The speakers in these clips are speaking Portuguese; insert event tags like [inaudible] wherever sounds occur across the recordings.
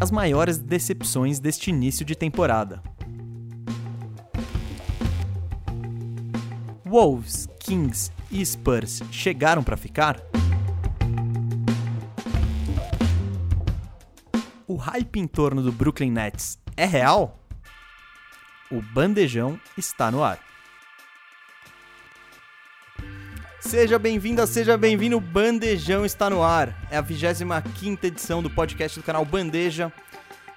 as maiores decepções deste início de temporada. Wolves, Kings e Spurs chegaram para ficar? O hype em torno do Brooklyn Nets é real? O bandejão está no ar. Seja bem-vinda, seja bem-vindo, Bandejão está no ar. É a 25 edição do podcast do canal Bandeja.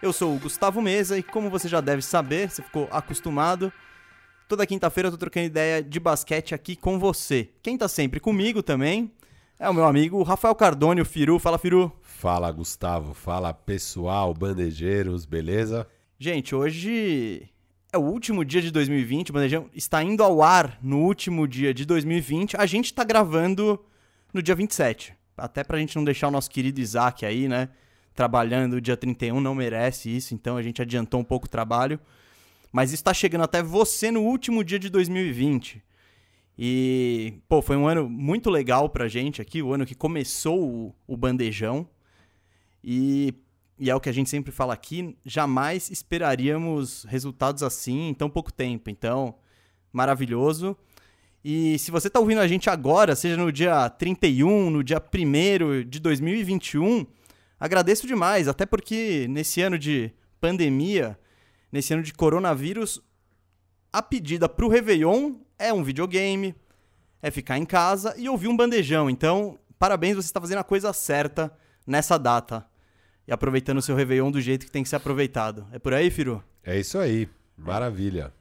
Eu sou o Gustavo Mesa e como você já deve saber, você ficou acostumado, toda quinta-feira eu tô trocando ideia de basquete aqui com você. Quem tá sempre comigo também é o meu amigo Rafael Cardone, o Firu. Fala, Firu. Fala, Gustavo. Fala, pessoal, bandejeiros, beleza? Gente, hoje é o último dia de 2020, o Bandejão está indo ao ar no último dia de 2020. A gente está gravando no dia 27. Até pra gente não deixar o nosso querido Isaac aí, né? Trabalhando dia 31, não merece isso, então a gente adiantou um pouco o trabalho. Mas está chegando até você no último dia de 2020. E, pô, foi um ano muito legal pra gente aqui, o ano que começou o, o Bandejão. E, e é o que a gente sempre fala aqui, jamais esperaríamos resultados assim em tão pouco tempo. Então, maravilhoso. E se você está ouvindo a gente agora, seja no dia 31, no dia 1 de 2021, agradeço demais, até porque nesse ano de pandemia, nesse ano de coronavírus, a pedida para o Réveillon é um videogame, é ficar em casa e ouvir um bandejão. Então, parabéns, você está fazendo a coisa certa nessa data e aproveitando o seu Réveillon do jeito que tem que ser aproveitado. É por aí, Firu? É isso aí. Maravilha.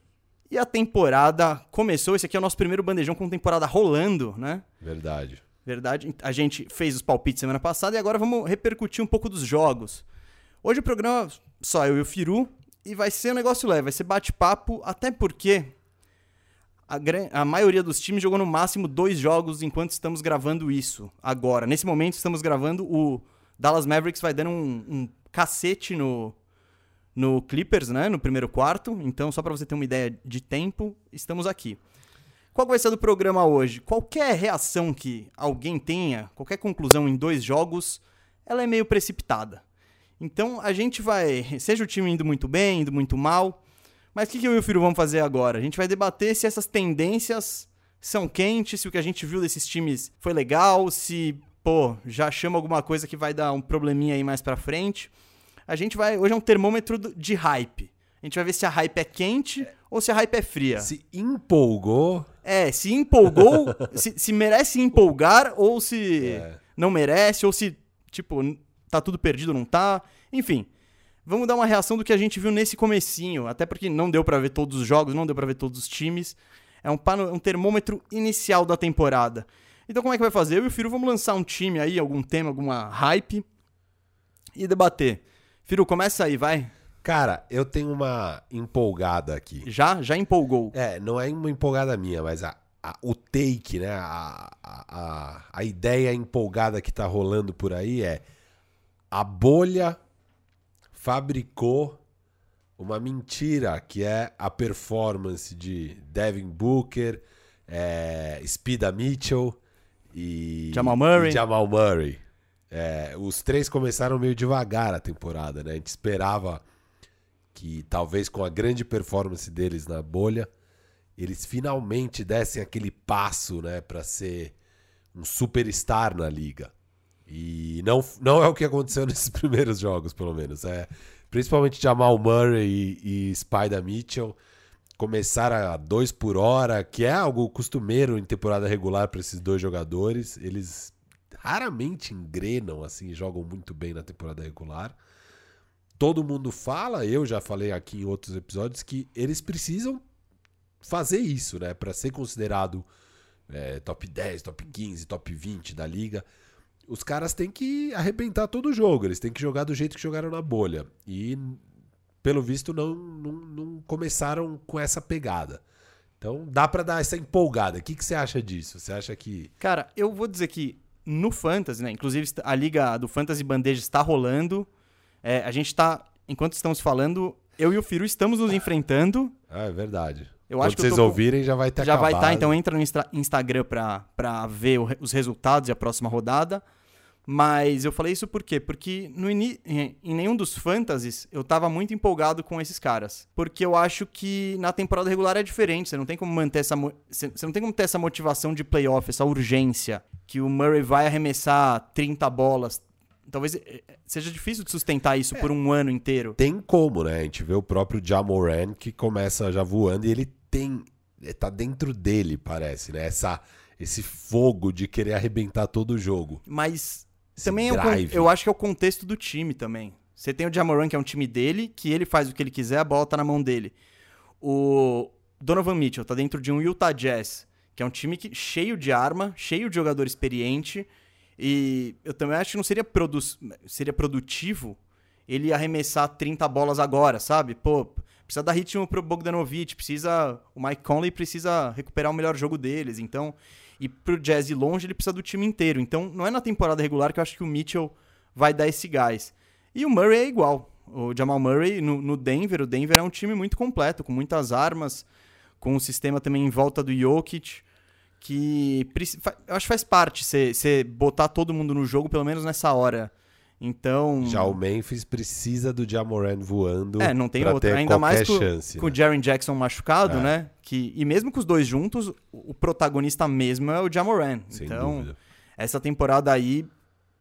E a temporada começou. Esse aqui é o nosso primeiro bandejão com temporada rolando, né? Verdade. Verdade. A gente fez os palpites semana passada e agora vamos repercutir um pouco dos jogos. Hoje o programa só eu e o Firu e vai ser um negócio leve, vai ser bate-papo, até porque a, a, maioria dos times jogou no máximo dois jogos enquanto estamos gravando isso. Agora, nesse momento, estamos gravando o Dallas Mavericks vai dando um, um cacete no, no Clippers, né? No primeiro quarto. Então, só para você ter uma ideia de tempo, estamos aqui. Qual vai ser do programa hoje? Qualquer reação que alguém tenha, qualquer conclusão em dois jogos, ela é meio precipitada. Então a gente vai, [laughs] seja o time indo muito bem, indo muito mal, mas o que, que eu e o Firo vamos fazer agora? A gente vai debater se essas tendências são quentes, se o que a gente viu desses times foi legal, se pô, já chama alguma coisa que vai dar um probleminha aí mais pra frente. A gente vai. Hoje é um termômetro de hype. A gente vai ver se a hype é quente é. ou se a hype é fria. Se empolgou. É, se empolgou, [laughs] se, se, merece empolgar ou se é. não merece, ou se, tipo, tá tudo perdido, não tá. Enfim, vamos dar uma reação do que a gente viu nesse comecinho. Até porque não deu para ver todos os jogos, não deu para ver todos os times. É um, um termômetro inicial da temporada. Então como é que vai fazer? Eu e o Firu vamos lançar um time aí, algum tema, alguma hype e debater. Firu, começa aí, vai. Cara, eu tenho uma empolgada aqui. Já? Já empolgou? É, não é uma empolgada minha, mas a, a, o take, né? A, a, a ideia empolgada que tá rolando por aí é a bolha fabricou uma mentira que é a performance de Devin Booker, é, Spida Mitchell e Jamal Murray. E Jamal Murray. É, os três começaram meio devagar a temporada, né? A gente esperava que talvez com a grande performance deles na bolha, eles finalmente dessem aquele passo, né, para ser um superstar na liga. E não, não é o que aconteceu [laughs] nesses primeiros jogos, pelo menos. É, principalmente Jamal Murray e, e Spider Mitchell começar a dois por hora, que é algo costumeiro em temporada regular para esses dois jogadores. Eles raramente engrenam assim, jogam muito bem na temporada regular. Todo mundo fala, eu já falei aqui em outros episódios, que eles precisam fazer isso, né? Para ser considerado é, top 10, top 15, top 20 da liga. Os caras têm que arrebentar todo o jogo, eles têm que jogar do jeito que jogaram na bolha. E pelo visto, não, não, não começaram com essa pegada. Então dá para dar essa empolgada. O que, que você acha disso? Você acha que. Cara, eu vou dizer que no Fantasy, né? Inclusive a liga do Fantasy Bandeja está rolando. É, a gente está, enquanto estamos falando, eu e o Firu estamos nos enfrentando. Ah, é verdade. Eu Quando acho que vocês tô... ouvirem já vai ter Já acabado. vai estar, tá, então entra no Instagram para ver os resultados e a próxima rodada. Mas eu falei isso por quê? Porque no em nenhum dos fantasies eu tava muito empolgado com esses caras. Porque eu acho que na temporada regular é diferente. Você não tem como manter essa. Você não tem como ter essa motivação de playoff, essa urgência. Que o Murray vai arremessar 30 bolas. Talvez eh, seja difícil de sustentar isso por um ano inteiro. Tem como, né? A gente vê o próprio Jamoran que começa já voando e ele tem. é, Tá dentro dele, parece, né? Essa, esse fogo de querer arrebentar todo o jogo. Mas também é o eu acho que é o contexto do time também. Você tem o Jamoran, que é um time dele, que ele faz o que ele quiser, a bola tá na mão dele. O Donovan Mitchell tá dentro de um Utah Jazz, que é um time que, cheio de arma, cheio de jogador experiente. E eu também acho que não seria, produ seria produtivo ele arremessar 30 bolas agora, sabe? Pô, precisa dar ritmo pro Bogdanovic, precisa. O Mike Conley precisa recuperar o melhor jogo deles. Então, e pro Jazz ir longe, ele precisa do time inteiro. Então, não é na temporada regular que eu acho que o Mitchell vai dar esse gás. E o Murray é igual. O Jamal Murray no, no Denver, o Denver é um time muito completo, com muitas armas, com um sistema também em volta do Jokic, que eu acho que faz parte você botar todo mundo no jogo, pelo menos nessa hora. Então. Já o Memphis precisa do Jamoran voando É, não tem outra. Ainda mais com, chance. com o né? Jaren Jackson machucado, É. né? Que, e mesmo com os dois juntos, o- o protagonista mesmo é o Jamoran. Sem então, dúvida. essa temporada aí,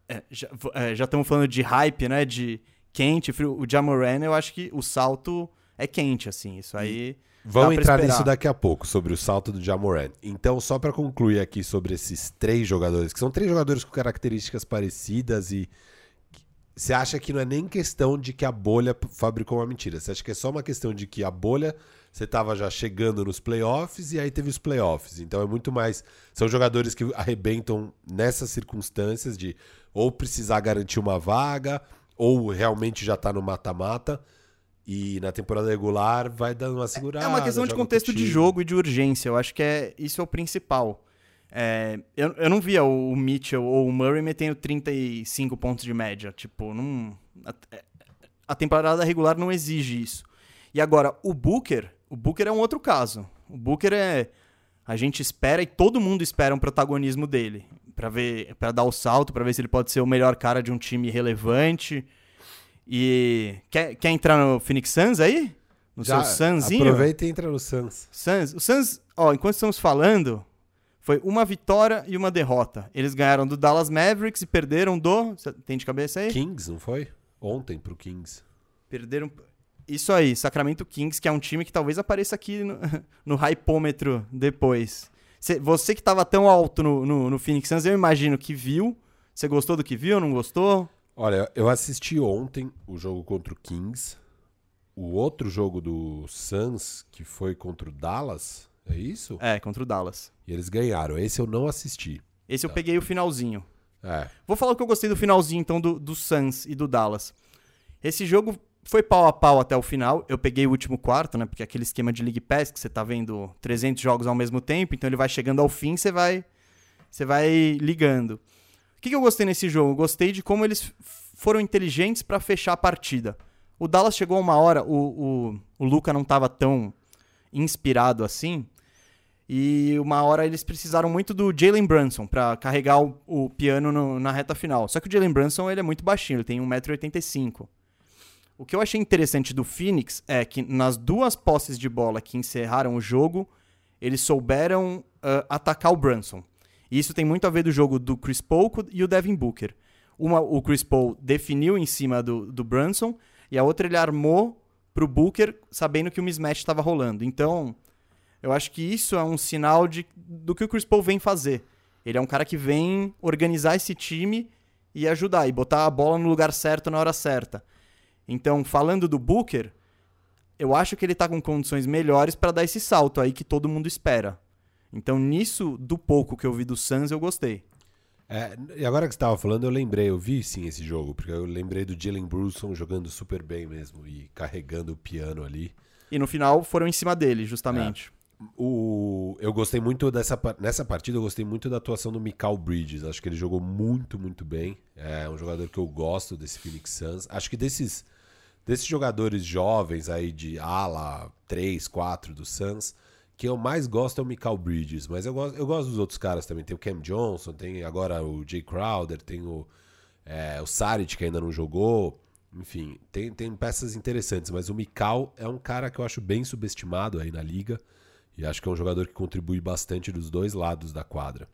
é, já é, já estamos falando de hype, né? De quente, frio. O Jamoran, eu acho que o salto é quente, assim. Isso aí. Vamos dá pra entrar nisso daqui a pouco, sobre o salto do Jamoran. Então, só pra concluir aqui sobre esses três jogadores, que são três jogadores com características parecidas e você acha que não é nem questão de que a bolha fabricou uma mentira. Você acha que é só uma questão de que a bolha você estava já chegando nos playoffs e aí teve os playoffs. Então é muito mais. São jogadores que arrebentam nessas circunstâncias de ou precisar garantir uma vaga, ou realmente já tá no mata-mata. E na temporada regular vai dando uma segurada. É uma questão de contexto de jogo e de urgência. Eu acho que é isso é o principal. É, eu, eu não via o Mitchell ou o Murray metendo 35 pontos de média. Tipo, não, a, a temporada regular não exige isso. E agora, o Booker, o Booker é um outro caso. O Booker é. A gente espera e todo mundo espera um protagonismo dele. Pra ver, para dar o salto, pra ver se ele pode ser o melhor cara de um time relevante. E. Quer, quer entrar no Phoenix Suns aí? No Já seu Sunzinho? Aproveita e entra no Suns. Suns, o Suns, ó, enquanto estamos falando, foi uma vitória e uma derrota. Eles ganharam do Dallas Mavericks e perderam do. Tem de cabeça aí? Kings, não foi? Ontem pro Kings. Perderam. Isso aí, Sacramento Kings, que é um time que talvez apareça aqui no, [laughs] no hypômetro depois. Cê- você que tava tão alto no, no, no Phoenix Suns, eu imagino que viu. Você gostou do que viu? Não gostou? Olha, eu assisti ontem o jogo contra o Kings. O outro jogo do Suns, que foi contra o Dallas, é isso? É, contra o Dallas. E eles ganharam. Esse eu não assisti. Esse eu peguei o finalzinho. É. Vou falar o que eu gostei do finalzinho, então, do, do Suns e do Dallas. Esse jogo foi pau a pau até o final. Eu peguei o último quarto, né? Porque é aquele esquema de League Pass que você tá vendo 300 jogos ao mesmo tempo, então ele vai chegando ao fim, você vai você vai ligando. O que, que eu gostei nesse jogo? Eu gostei de como eles foram inteligentes pra fechar a partida. O Dallas chegou a uma hora, o, o, o Luca não tava tão inspirado assim, e uma hora eles precisaram muito do Jalen Brunson pra carregar o, o piano no- na reta final. Só que o Jalen Brunson ele é muito baixinho, ele tem 1,85m. O que eu achei interessante do Phoenix é que nas duas posses de bola que encerraram o jogo, eles souberam ah, atacar o Brunson. E isso tem muito a ver do jogo do Chris Paul e o Devin Booker. Uma, o Chris Paul definiu em cima do, do Brunson e a outra ele armou pro Booker sabendo que o mismatch estava rolando. Então, eu acho que isso é um sinal de, do que o Chris Paul vem fazer. Ele é um cara que vem organizar esse time e ajudar, e botar a bola no lugar certo na hora certa. Então, falando do Booker, eu acho que ele tá com condições melhores para dar esse salto aí que todo mundo espera. Então, nisso, do pouco que eu vi do Suns, eu gostei. É, e agora que você estava falando, eu lembrei, eu vi sim esse jogo, porque eu lembrei do Jalen Brunson jogando super bem mesmo e carregando o piano ali. E no final foram em cima dele, justamente. O, eu gostei muito dessa nessa partida, eu gostei muito da atuação do Mikal Bridges. Acho que ele jogou muito, muito bem. É um jogador que eu gosto desse Phoenix Suns. Acho que desses desses jogadores jovens aí de ala 3, 4 do Suns, quem eu mais gosto é o Mikal Bridges, mas eu gosto, eu gosto dos outros caras também. Tem o Cam Johnson, tem agora o Jay Crowder, tem o, É, o Saric, que ainda não jogou. Enfim, tem, tem peças interessantes, mas o Mikal é um cara que eu acho bem subestimado aí na liga. E acho que é um jogador que contribui bastante dos dois lados da quadra.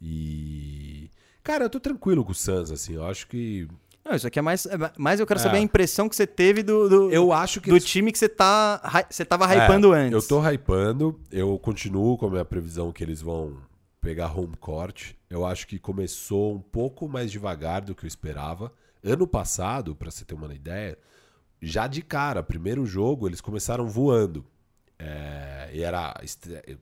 E. Cara, eu tô tranquilo com o Suns, assim. Eu acho que. Não, isso aqui é mais. é mais eu quero saber a impressão que você teve do, do, Eu acho que. do eles- time que você, tá, você tava hypando É, antes. Eu tô hypando. Eu continuo com a minha previsão que eles vão pegar home court. Eu acho que começou um pouco mais devagar do que eu esperava. Ano passado, pra você ter uma ideia, já de cara, primeiro jogo, eles começaram voando. É, e era.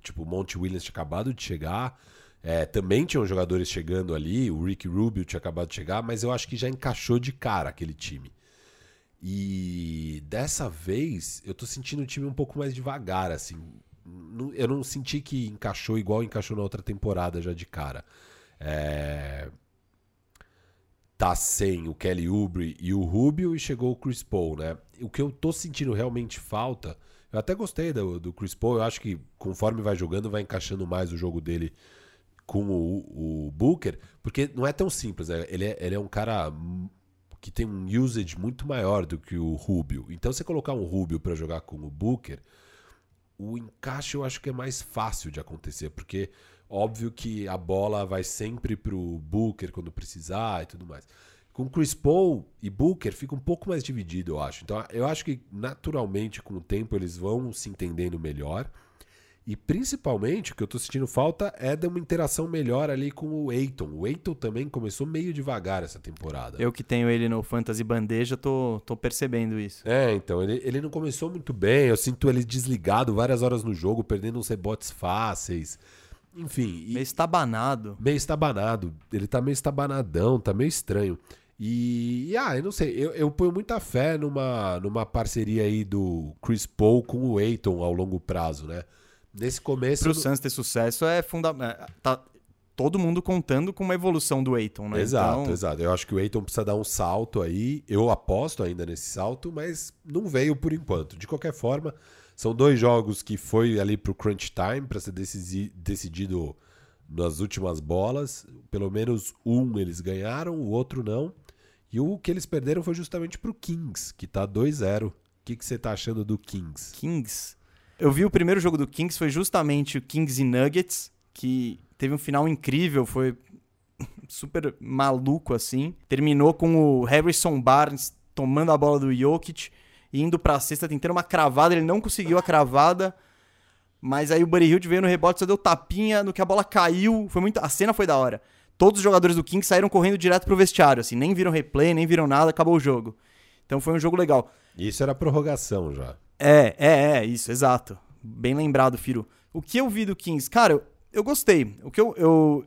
Tipo, o Monte Williams tinha acabado de chegar. É, também tinham jogadores chegando ali. O Rick Rubio tinha acabado de chegar, mas eu acho que já encaixou de cara aquele time. E dessa vez eu tô sentindo o time um pouco mais devagar, assim. Eu não senti que encaixou igual encaixou na outra temporada já de cara. É, Tá sem o Kelly Oubre e o Rubio e chegou o Chris Paul, né? O que eu tô sentindo realmente falta. Eu até gostei do, do Chris Paul. Eu acho que conforme vai jogando, vai encaixando mais o jogo dele com o, o Booker, porque não é tão simples. né? Ele, é, ele é um cara que tem um usage muito maior do que o Rubio. Então, você colocar um Rubio para jogar com o Booker, o encaixe eu acho que é mais fácil de acontecer, porque óbvio que a bola vai sempre pro Booker quando precisar e tudo mais. Com Chris Paul e Booker fica um pouco mais dividido, eu acho. Então, eu acho que naturalmente com o tempo eles vão se entendendo melhor. E principalmente o que eu tô sentindo falta é de uma interação melhor ali com o Eiton. O Eiton também começou meio devagar essa temporada. Eu que tenho ele no Fantasy Bandeja, tô, tô percebendo isso. É, então, ele, ele não começou muito bem. Eu sinto ele desligado várias horas no jogo, perdendo uns rebotes fáceis. Enfim, e Meio estabanado. meio estabanado. Ele tá meio estabanadão, tá meio estranho. E, e, ah, eu não sei, eu, eu ponho muita fé numa, numa parceria aí do Chris Paul com o Eiton ao longo prazo, né? Nesse começo. Pro no- Suns ter sucesso é fundamental. Tá todo mundo contando com uma evolução do Aiton, né? Exato, Então, exato. Eu acho que o Eiton precisa dar um salto aí. Eu aposto ainda nesse salto, mas não veio por enquanto. De qualquer forma, são dois jogos que foi ali pro crunch time para ser decisi- decidido nas últimas bolas. Pelo menos um eles ganharam, o outro não. E o que eles perderam foi justamente pro Kings, que tá 2-0. O que, você tá achando do Kings? Kings. Eu vi o primeiro jogo do Kings, foi justamente o Kings e Nuggets, que teve um final incrível, foi [laughs] super maluco assim. Terminou com o Harrison Barnes tomando a bola do Jokic e indo pra cesta, tentando uma cravada, ele não conseguiu a cravada. Mas aí o Buddy Hield veio no rebote, só deu tapinha, no que a bola caiu, foi muito, a cena foi da hora. Todos os jogadores do Kings saíram correndo direto pro vestiário, assim, nem viram replay, nem viram nada, acabou o jogo. Então foi um jogo legal. Isso era prorrogação já. É, é, é, isso, exato. Bem lembrado, Firo. O que eu vi do Kings, cara, eu, eu gostei. O que eu, eu,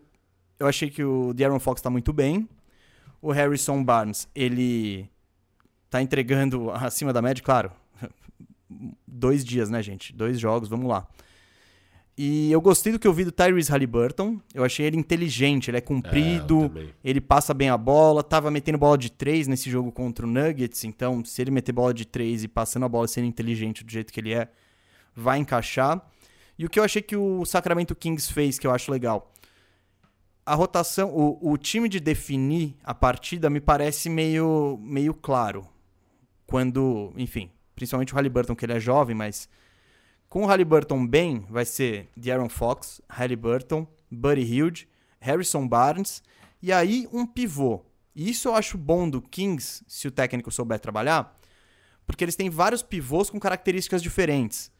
eu achei que o De'Aaron Fox tá muito bem. O Harrison Barnes, ele tá entregando acima da média, claro. [laughs] Dois dias, né, gente? Dois jogos, vamos lá. E eu gostei do que eu vi do Tyrese Halliburton. Eu achei ele inteligente, ele é É, comprido, também. ele passa bem a bola, tava metendo bola de três nesse jogo contra o Nuggets, então se ele meter bola de três e passando a bola e sendo inteligente do jeito que ele é, vai encaixar. E o que eu achei que o Sacramento Kings fez, que eu acho legal, a rotação, o, o time de definir a partida me parece meio, meio claro. Quando, enfim, principalmente o Halliburton, que ele é jovem, mas com o Halliburton bem, vai ser De'Aaron Fox, Halliburton, Buddy Hield, Harrison Barnes e aí um pivô. E isso eu acho bom do Kings, se o técnico souber trabalhar, porque eles têm vários pivôs com características diferentes.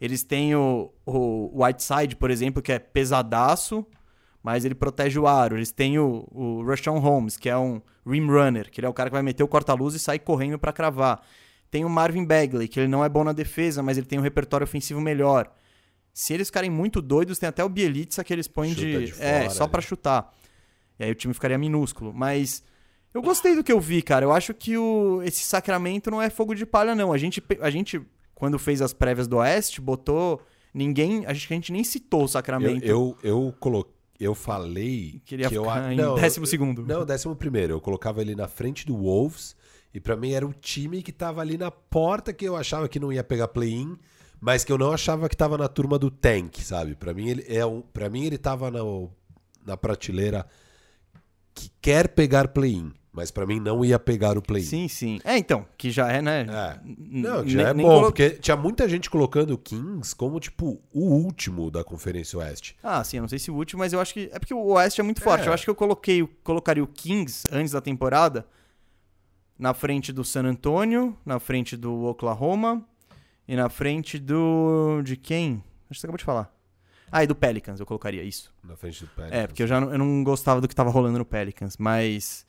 Eles têm o, o Whiteside, por exemplo, que é pesadaço, mas ele protege o aro. Eles têm o, o Holmes, que é um rim runner, que ele é o cara que vai meter o corta-luz e sair correndo para cravar. Tem o Marvin Bagley, que ele não é bom na defesa, mas ele tem um repertório ofensivo melhor. Se eles ficarem muito doidos, tem até o Bielitsa que eles põem de, de é, fora só ali. pra chutar. E aí o time ficaria minúsculo, mas eu gostei do que eu vi, cara. Eu acho que o, esse Sacramento não é fogo de palha não. A gente a gente quando fez as prévias do Oeste, botou ninguém, acho que a gente nem citou o Eu, Sacramento. eu, eu, colo... eu falei Queria que eu a- em não, décimo segundo. Não, décimo primeiro. Eu colocava ele na frente do Wolves e pra mim era o time que tava ali na porta que eu achava que não ia pegar play-in, mas que eu não achava que tava na turma do tank, sabe? Pra mim ele é um, para mim ele tava na, na prateleira que quer pegar play-in. mas pra mim não ia pegar o play-in. Sim, sim. É, então, que já é, né? É. Não, já é bom, colo- porque tinha muita gente colocando o Kings como, tipo, o último da Conferência Oeste. Ah, sim, eu não sei se o último, mas eu acho que. É porque o Oeste é muito forte. É. Eu acho que eu coloquei, colocaria o Kings antes da temporada na frente do San Antonio, na frente do Oklahoma e na frente do. De quem? Acho que você acabou de falar. Ah, e do Pelicans, eu colocaria isso. Na frente do Pelicans. É, porque eu já não, eu não gostava do que tava rolando no Pelicans, mas.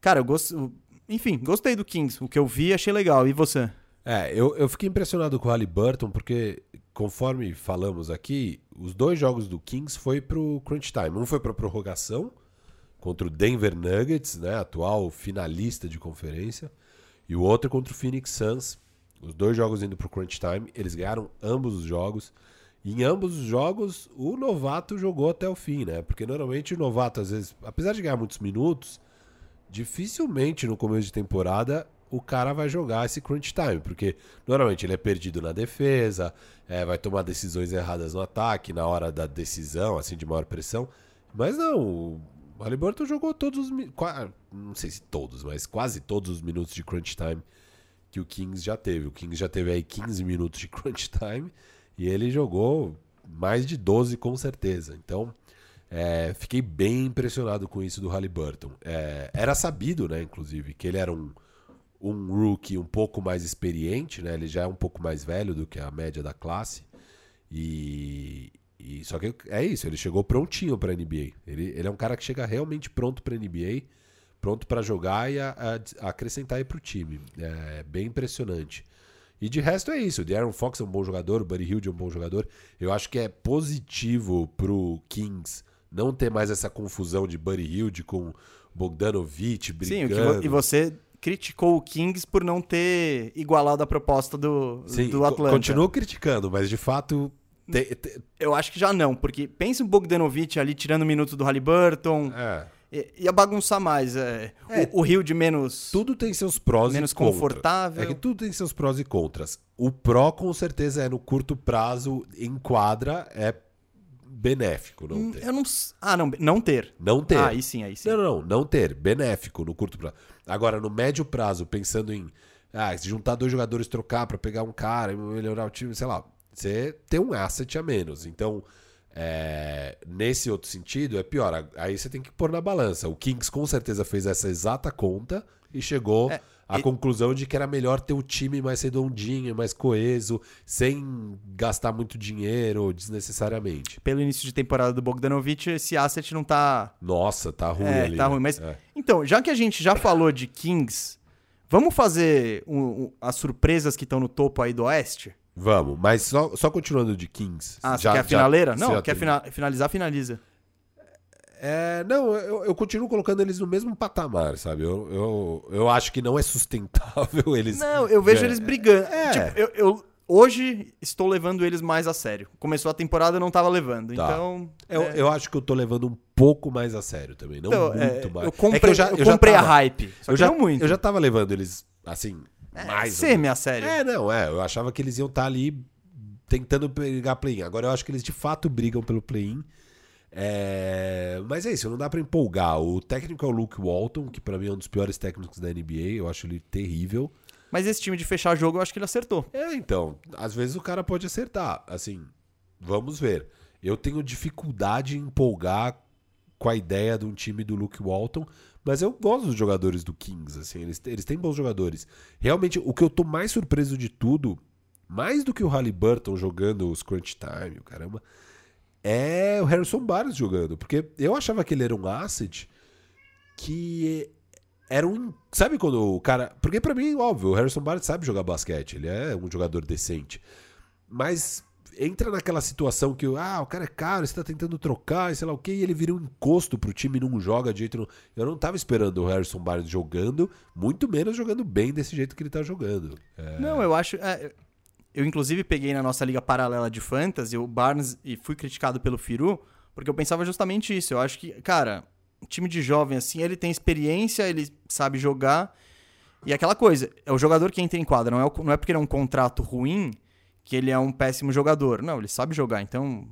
Cara, eu gosto. Enfim, gostei do Kings. O que eu vi, achei legal. E você? É, eu, eu fiquei impressionado com o Halliburton, porque, conforme falamos aqui, os dois jogos do Kings foi pro crunch time. Um foi pra prorrogação, contra o Denver Nuggets, né, atual finalista de conferência, e o outro contra o Phoenix Suns. Os dois jogos indo pro crunch time, eles ganharam ambos os jogos. E em ambos os jogos, o novato jogou até o fim, né? Porque normalmente o novato, às vezes, apesar de ganhar muitos minutos, dificilmente no começo de temporada o cara vai jogar esse crunch time, porque normalmente ele é perdido na defesa, é, vai tomar decisões erradas no ataque, na hora da decisão, assim, de maior pressão. Mas não, o Halliburton jogou todos os. Não sei se todos, mas quase todos os minutos de crunch time que o Kings já teve. O Kings já teve aí 15 minutos de crunch time e ele jogou mais de 12 com certeza. Então, é, fiquei bem impressionado com isso do Halliburton. É, era sabido, né, inclusive, que ele era um, um rookie um pouco mais experiente, né? Ele já é um pouco mais velho do que a média da classe. E, e só que é isso, ele chegou prontinho para NBA. Ele, ele é um cara que chega realmente pronto para NBA, pronto para jogar e a, a- acrescentar aí pro time. É bem impressionante. E de resto é isso. O De'Aaron Fox é um bom jogador, o Buddy Hield é um bom jogador. Eu acho que é positivo pro Kings não ter mais essa confusão de Buddy Hield com Bogdanovich Sim, o brigando. vo- e você criticou o Kings por não ter igualado a proposta do, Sim, do Atlanta. continuo criticando, mas de fato te- te- Eu acho que já não, porque pensa o Bogdanovich ali tirando o minuto do Halliburton. é, Ia bagunçar mais. É, É. o, o Rio de menos. tudo tem seus prós Menos e contras. confortável. É que tudo tem seus prós e contras. O pró com certeza é no curto prazo em quadra é benéfico não Hum, ter. Eu não. Ah, não, não ter. Não ter. Ah, aí sim, aí sim. Não, não, não, não ter. Benéfico no curto prazo. Agora, no médio prazo, pensando em ah, se juntar dois jogadores, trocar pra pegar um cara e melhorar o time, sei lá, você tem um asset a menos. Então, é, nesse outro sentido, é pior. Aí você tem que pôr na balança. O Kings com certeza fez essa exata conta e chegou É, à e- conclusão de que era melhor ter o time mais redondinho, mais coeso, sem gastar muito dinheiro desnecessariamente. Pelo início de temporada do Bogdanovich, esse asset não tá. Nossa, tá ruim É, ali. tá né? ruim. Mas. É. Então, já que a gente já falou de Kings, vamos fazer um- um- as surpresas que estão no topo aí do Oeste? Vamos, mas só, só continuando de Kings. Ah, você já- quer a já- finaleira? você não, já quer fina- finalizar, finaliza. É, não, eu, eu continuo colocando eles no mesmo patamar, sabe? Eu, eu, eu acho que não é sustentável [laughs] eles. Não, eu vejo É, eles brigando. é. Tipo, eu, eu- hoje estou levando eles mais a sério. Começou a temporada, eu não tava levando. Tá. Então. Eu, é, eu acho que eu tô levando um pouco mais a sério também. Não então, muito é, mais. Eu É comprei, já- eu já comprei tava- a hype. Eu já, não muito. eu já tava levando eles, assim, É, mais. ou semi a sério. É, não, é. Eu achava que eles iam estar ali tentando brigar play-in. Agora eu acho que eles de fato brigam pelo play-in. É, Mas é isso, não dá pra empolgar. O técnico é o Luke Walton, que pra mim é um dos piores técnicos da NBA. Eu acho ele terrível. Mas esse time de fechar jogo, eu acho que ele acertou. É, então, às vezes o cara pode acertar. Assim, vamos ver. Eu tenho dificuldade em empolgar com a ideia de um time do Luke Walton, mas eu gosto dos jogadores do Kings, assim, eles, eles têm bons jogadores. Realmente, o que eu tô mais surpreso de tudo, mais do que o Halliburton jogando os crunch time, caramba, é o Harrison Barnes jogando, porque eu achava que ele era um asset que era um. Sabe quando o cara. Porque pra mim, óbvio, o Harrison Barnes sabe jogar basquete, ele é um jogador decente. Mas entra naquela situação que ah, o cara é caro, você tá tentando trocar, sei lá o que, e ele vira um encosto pro time não joga de jeito. Eu não tava esperando o Harrison Barnes jogando, muito menos jogando bem desse jeito que ele tá jogando. É, Não, eu acho. é, eu, inclusive, peguei na nossa liga paralela de fantasy o Barnes e fui criticado pelo Firu, porque eu pensava justamente isso. Eu acho que, cara, time de jovem assim, ele tem experiência, ele sabe jogar. E aquela coisa, é o jogador que entra em quadra, não é, o- não é porque ele é um contrato ruim que ele é um péssimo jogador. Não, ele sabe jogar. Então,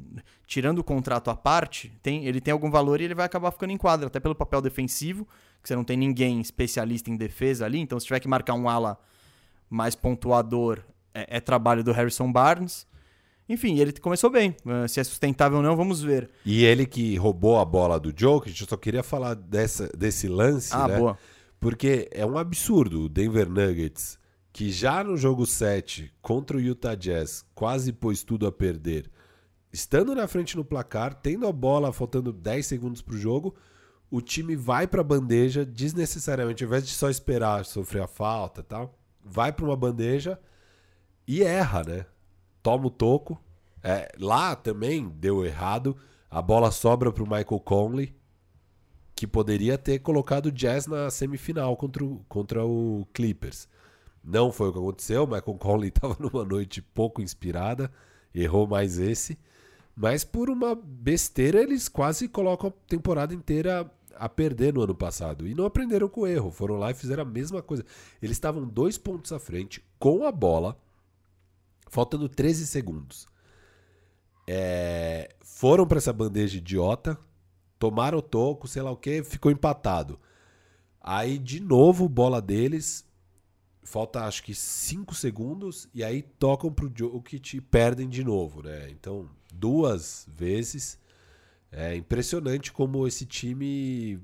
tirando o contrato à parte, tem, ele tem algum valor e ele vai acabar ficando em quadra, até pelo papel defensivo. que você não tem ninguém especialista em defesa ali, então se tiver que marcar um ala mais pontuador, é, é trabalho do Harrison Barnes. Enfim, ele começou bem. Uh, se é sustentável ou não, vamos ver. E ele que roubou a bola do Jokic, eu só queria falar dessa, desse lance, Ah, né? boa. Porque é um absurdo o Denver Nuggets, que já no jogo 7 contra o Utah Jazz quase pôs tudo a perder, estando na frente no placar, tendo a bola faltando 10 segundos pro jogo, o time vai pra bandeja desnecessariamente, ao invés de só esperar sofrer a falta tal, vai pra uma bandeja e erra, né? Toma o toco. É, lá também deu errado. A bola sobra pro Michael Conley, que poderia ter colocado o Jazz na semifinal contra o, contra o Clippers. Não foi o que aconteceu. Michael Conley [laughs] estava numa noite pouco inspirada, errou mais esse. Mas por uma besteira, eles quase colocam a temporada inteira a perder no ano passado. E não aprenderam com o erro. Foram lá e fizeram a mesma coisa. Eles estavam dois pontos à frente, com a bola, faltando 13 segundos. É, foram para essa bandeja idiota, tomaram o toco, sei lá o que, ficou empatado. Aí, de novo, bola deles. Falta acho que 5 segundos. E aí tocam pro Jokic e perdem de novo, né? Então, duas vezes. É impressionante como esse time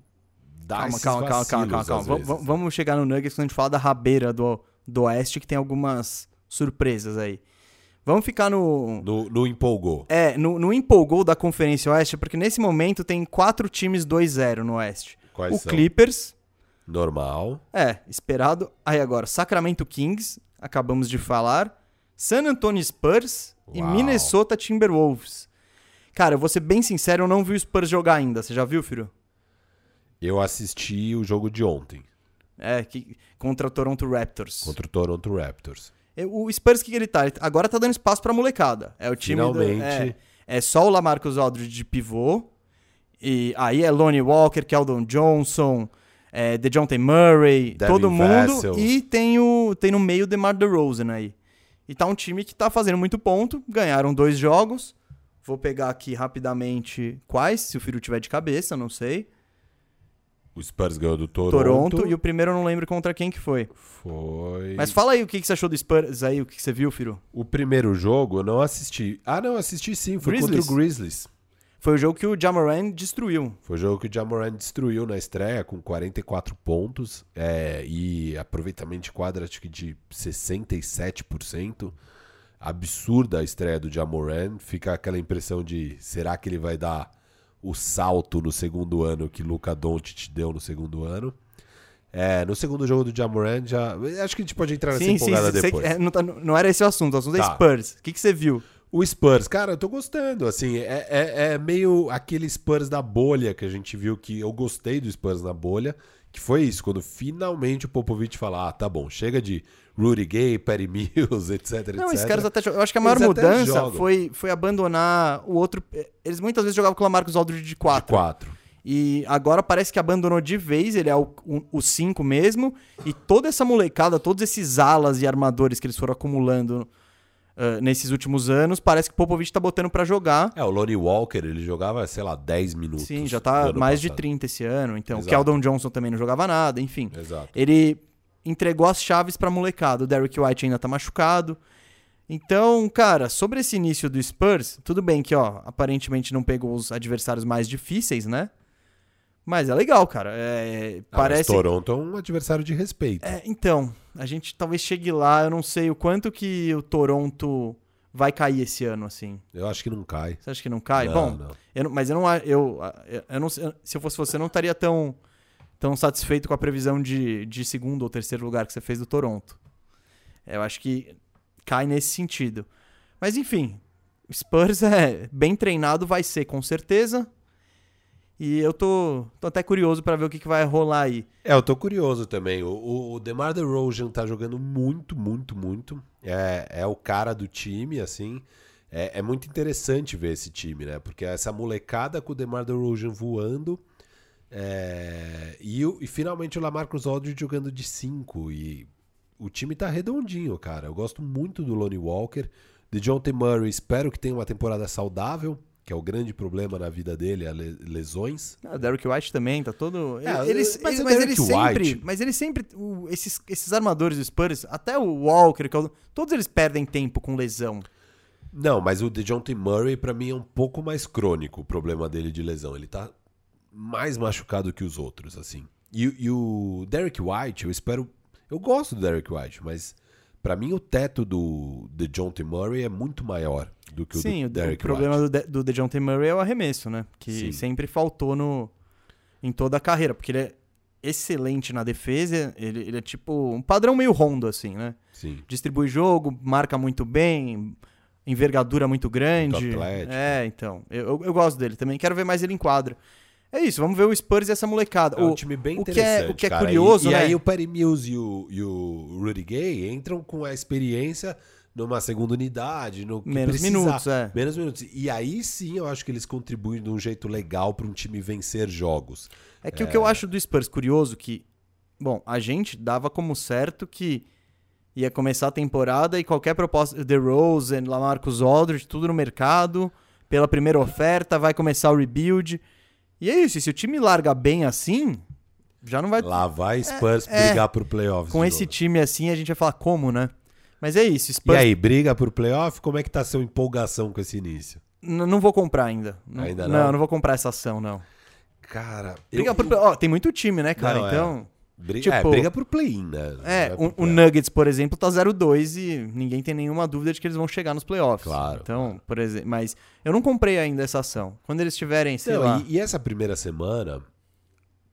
dá Calma, esses calma, calma, calma, calma, calma. Vamos- chegar no Nuggets quando a gente falar da rabeira do, do Oeste, que tem algumas surpresas aí. Vamos ficar no. No, no empolgou. É, no, no empolgou da Conferência Oeste, porque nesse momento tem quatro times 2-0 no Oeste. Quais o são? Clippers, Normal. é, esperado. Aí agora, Sacramento Kings, acabamos de falar. San Antonio Spurs e Uau. Minnesota Timberwolves. Cara, eu vou ser bem sincero, eu não vi o Spurs jogar ainda. Você já viu, filho? Eu assisti o jogo de ontem É, que, contra o Toronto Raptors. contra o Toronto Raptors. O Spurs, o que ele tá? Ele agora tá dando espaço pra molecada. É o time do- Finalmente. é, é só o Lamarcus Aldridge de pivô. E aí é Lonnie Walker, Keldon Johnson, é, DeJounte Murray, Devin todo mundo. E tem, o, tem no meio DeMar DeRozan aí. E tá um time que tá fazendo muito ponto. Ganharam dois jogos. Vou pegar aqui rapidamente quais, se o Firu tiver de cabeça, não sei. O Spurs ganhou do Toronto. Toronto. E o primeiro eu não lembro contra quem que foi. Foi. Mas fala aí o que, que você achou do Spurs aí, o que, que você viu, Firu. O primeiro jogo eu não assisti. Ah, não, assisti sim. Foi Grizzlies? contra o Grizzlies. Foi o jogo que o Jamoran destruiu. Foi o jogo que o Jamoran destruiu na estreia com 44 pontos é, e aproveitamento de quadra acho que de 67%. Absurda a estreia do Jamoran. Fica aquela impressão de será que ele vai dar o salto no segundo ano que Luca Doncic deu no segundo ano? É, no segundo jogo do Jamoran já... Acho que a gente pode entrar nessa empolgada sei depois. que- é, não, tá- não era esse o assunto, o assunto é Tá. Spurs. O que, que você viu? O Spurs, cara, eu tô gostando. Assim, é, é, é meio aquele Spurs da bolha que a gente viu que eu gostei do Spurs na bolha, que foi isso, quando finalmente o Popovich fala: ah, tá bom, chega de Rudy Gay, Perry Mills, [laughs] etc, Não, etc. esses caras até. Eu acho que a maior Eles mudança foi, foi abandonar o outro. Eles muitas vezes jogavam com o Lamarcus Aldridge de De 4. quatro. E agora parece que abandonou de vez, ele é o 5 mesmo. E toda essa molecada, todos esses alas e armadores que eles foram acumulando ah, nesses últimos anos, parece que o Popovich tá botando pra jogar. É, o Lonnie Walker, ele jogava, sei lá, 10 minutos. Sim, já tá ano mais de passado. 30 esse ano. Então, o Exato. Keldon Johnson também não jogava nada, enfim. Exato. Ele entregou as chaves pra molecada. O Derrick White ainda tá machucado. Então, cara, sobre esse início do Spurs, tudo bem que, ó, aparentemente não pegou os adversários mais difíceis, né? Mas é legal, cara. É, Ah, parece. Toronto é um adversário de respeito. É, então, a gente talvez chegue lá. Eu não sei o quanto que o Toronto vai cair esse ano, assim. Eu acho que não cai. Você acha que não cai? Não, Bom, não. eu mas eu não, eu, eu, não, se eu fosse você, eu não estaria tão, tão satisfeito com a previsão de, de segundo ou terceiro lugar que você fez do Toronto. Eu acho que cai nesse sentido. Mas enfim, Spurs é bem treinado, vai ser com certeza. E eu tô, tô até curioso pra ver o que, que vai rolar aí. É, eu tô curioso também. O, o, DeMar DeRozan tá jogando muito, muito, muito. É, é o cara do time, assim. É, é muito interessante ver esse time, né? Porque essa molecada com o DeMar DeRozan voando. é, e, e finalmente o Lamarcus Aldridge jogando de 5. E o time tá redondinho, cara. Eu gosto muito do Lonnie Walker. De John T. Murray, espero que tenha uma temporada saudável. Que é o grande problema na vida dele, é le- lesões. Ah, o Derrick White também, tá todo. É, eles, mas mas Derrick eles sempre. White- Mas eles sempre. o- esses, esses armadores do Spurs, até o Walker, é o- todos eles perdem tempo com lesão. Não, mas o DeJounte Murray, pra mim, é um pouco mais crônico o problema dele de lesão. Ele tá mais machucado que os outros, assim. E, e o Derek White, eu espero. Eu gosto do Derek White, mas pra mim o teto do DeJounte Murray é muito maior do que o Sim, do o, o Derek problema White. do, De- do DeJounte Murray é o arremesso, né? Que Sim. sempre faltou no, em toda a carreira, porque ele é excelente na defesa, ele, ele é tipo um padrão meio rondo, assim, né? Sim. Distribui jogo, marca muito bem, envergadura muito grande. Muito atlético. É, então. Eu, eu, eu gosto dele também, quero ver mais ele em quadra. É isso, vamos ver o Spurs e essa molecada. É um O- time bem o que é- interessante. o que é cara. curioso, e, e né? aí o Perry Mills e o, e o Rudy Gay entram com a experiência numa segunda unidade, no Menos precisar. minutos, é. Menos minutos. E aí sim eu acho que eles contribuem de um jeito legal para um time vencer jogos. É que o que eu acho do Spurs curioso que, bom, a gente dava como certo que ia começar a temporada e qualquer proposta, The Rose, Lamarcus Aldridge, tudo no mercado, pela primeira oferta, vai começar o rebuild. E é isso, e se o time larga bem assim, já não vai Lá vai Spurs é. brigar por playoffs. com esse novo. time assim, a gente vai falar como, né? Mas é isso, E Spurs aí, briga por playoff? Como é que tá a sua empolgação com esse início? n- não vou comprar ainda. Não, Ainda não? não? não vou comprar essa ação não. Cara, Briga eu- por, ó, tem muito time, né, cara? Não, é. Então, briga, é, tipo- briga por play-in, né? É, o, o. Nuggets, por exemplo, tá 0-2 e ninguém tem nenhuma dúvida de que eles vão chegar nos playoffs. Claro, Então, por exemplo, mas eu não comprei ainda essa ação. Quando eles tiverem, sei Não, lá, e, e essa primeira semana.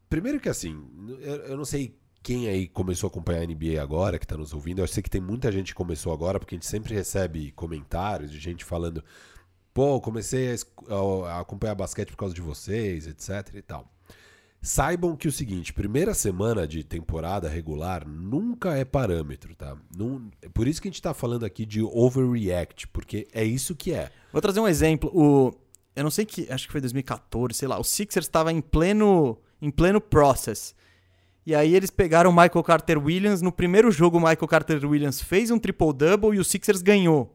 Primeiro que assim, eu, eu não sei quem aí começou a acompanhar a NBA agora, que tá nos ouvindo. Eu sei que tem muita gente que começou agora, porque a gente sempre recebe comentários de gente falando: pô, comecei a- a acompanhar basquete por causa de vocês, etc e tal. Saibam que o seguinte, primeira semana de temporada regular nunca é parâmetro, tá? É por isso que a gente tá falando aqui de overreact, porque é isso que é. vou trazer um exemplo. O eu não sei que, acho que foi 2014, sei lá, o Sixers estava em pleno em pleno process. E aí eles pegaram o Michael Carter Williams, no primeiro jogo o Michael Carter Williams fez um triple double e o Sixers ganhou.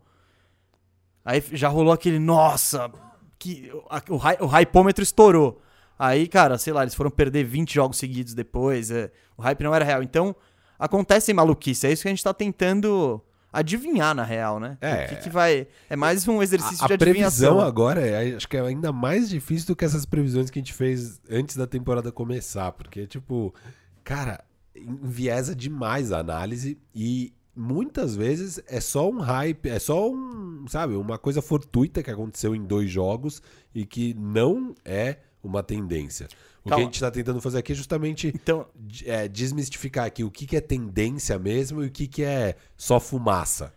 Aí já rolou aquele, nossa, que o, hy- o hypômetro estourou. Aí, cara, sei lá, eles foram perder 20 jogos seguidos depois. é, o hype não era real. Então, acontece maluquice. É isso que a gente tá tentando adivinhar, na real, né? É. O que, que vai. É mais um exercício A, de a previsão adivinhação. agora é, acho que é ainda mais difícil do que essas previsões que a gente fez antes da temporada começar, porque tipo, cara, enviesa demais a análise e muitas vezes é só um hype, é só um, sabe, uma coisa fortuita que aconteceu em dois jogos e que não é uma tendência. O que Calma. a gente está tentando fazer aqui é justamente Então, é, desmistificar aqui o que, que é tendência mesmo e o que, que é só fumaça.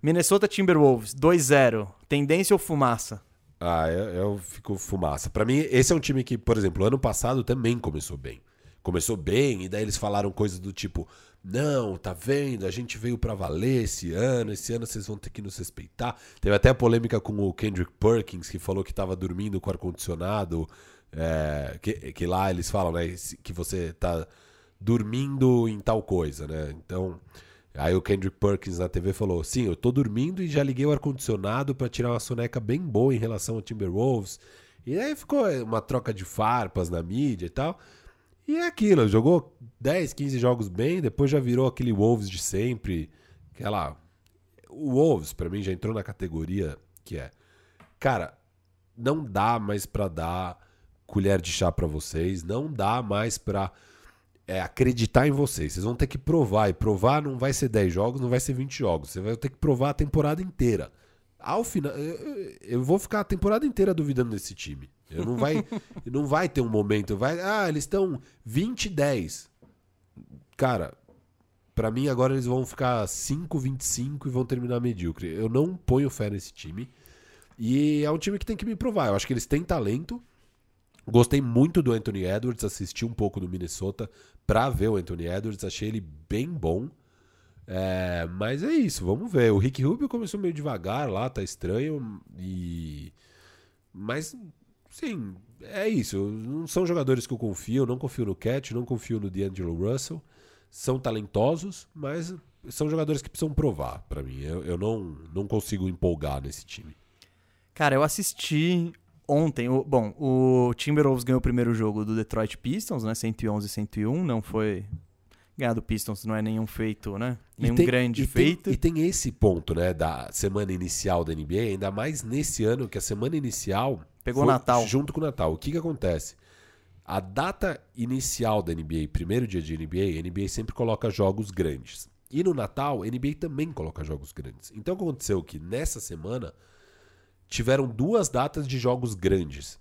Minnesota Timberwolves, 2-0. Tendência ou fumaça? Ah, eu, eu fico fumaça. Pra mim, esse é um time que, por exemplo, ano passado também começou bem. Começou bem, e daí eles falaram coisas do tipo: Não, tá vendo? A gente veio pra valer esse ano, esse ano vocês vão ter que nos respeitar. Teve até a polêmica com o Kendrick Perkins, que falou que tava dormindo com ar-condicionado. É, que, que lá eles falam, né? Que você tá dormindo em tal coisa, né? Então. Aí o Kendrick Perkins na TV falou: Sim, eu tô dormindo e já liguei o ar-condicionado pra tirar uma soneca bem boa em relação ao Timberwolves. E aí ficou uma troca de farpas na mídia e tal. E é aquilo, jogou 10, 15 jogos bem, depois já virou aquele Wolves de sempre. Aquela. O Wolves, pra mim, já entrou na categoria que é. Cara, não dá mais pra dar colher de chá pra vocês, não dá mais pra é, acreditar em vocês. Vocês vão ter que provar. E provar não vai ser 10 jogos, não vai ser 20 jogos. Você vai ter que provar a temporada inteira. Ao final, eu, eu- vou ficar a temporada inteira duvidando desse time. Eu não vai, [laughs] não vai ter um momento. Vai, ah, eles estão 20 e 10. Cara, pra mim agora eles vão ficar 5, 25 e vão terminar medíocre. Eu não ponho fé nesse time. E é um time que tem que me provar. Eu acho que eles têm talento. Gostei muito do Anthony Edwards, assisti um pouco do Minnesota pra ver o Anthony Edwards, achei ele bem bom. É, mas é isso, vamos ver. O Rick Rubio começou meio devagar lá, tá estranho. E. Mas, sim, é isso. Não são jogadores que eu confio. Não confio no Cat, não confio no D'Angelo Russell. São talentosos, mas são jogadores que precisam provar pra mim. Eu, eu não, não consigo empolgar nesse time. Cara, eu assisti ontem, o- bom, o Timberwolves ganhou o primeiro jogo do Detroit Pistons, né? 111 101, não foi ganhar do Pistons não é nenhum feito, né? E Nenhum tem- grande e tem- feito. e tem esse ponto, né, da semana inicial da NBA, ainda mais nesse ano que a semana inicial Pegou Natal. junto com o Natal. O que que acontece? A data inicial da NBA, primeiro dia de NBA, a NBA sempre coloca jogos grandes. E no Natal, a NBA também coloca jogos grandes. Então aconteceu que nessa semana tiveram duas datas de jogos grandes.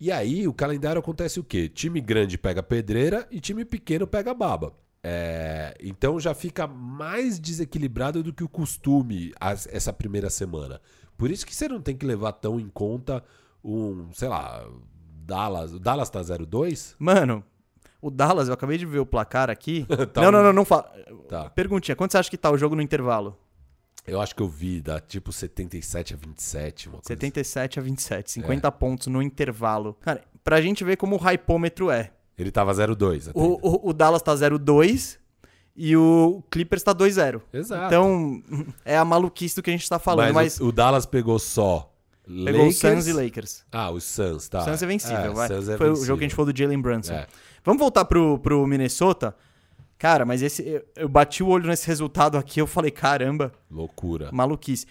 E aí o calendário acontece o quê? Time grande pega pedreira e time pequeno pega baba. É, então já fica mais desequilibrado do que o costume as- essa primeira semana. Por isso que você não tem que levar tão em conta um, sei lá, Dallas. O Dallas tá 0-2? Mano, o Dallas, eu acabei de ver o placar aqui. [laughs] Tá não, um- não, não, não fala. Tá. Perguntinha, quanto você acha que tá o jogo no intervalo? Eu acho que eu vi, dá tipo 77 a 27, uma coisa 77 a 27, É. 50 pontos no intervalo. Cara, pra gente ver como o hypômetro é. assim. Ele tava 0-2 até. O, o, o Dallas tá 0-2 e o Clippers tá 2-0. Exato. Então, [laughs] é a maluquice do que a gente tá falando, mas mas, o, o Dallas pegou só pegou Lakers. o Suns e Lakers. Ah, os Suns, tá. O Suns é vencível, É, vai. Suns é Foi o vencível. jogo que a gente falou do Jalen Brunson. É. Vamos voltar pro, pro Minnesota? Cara, mas esse eu, eu bati o olho nesse resultado aqui, eu falei, caramba, Loucura. maluquice.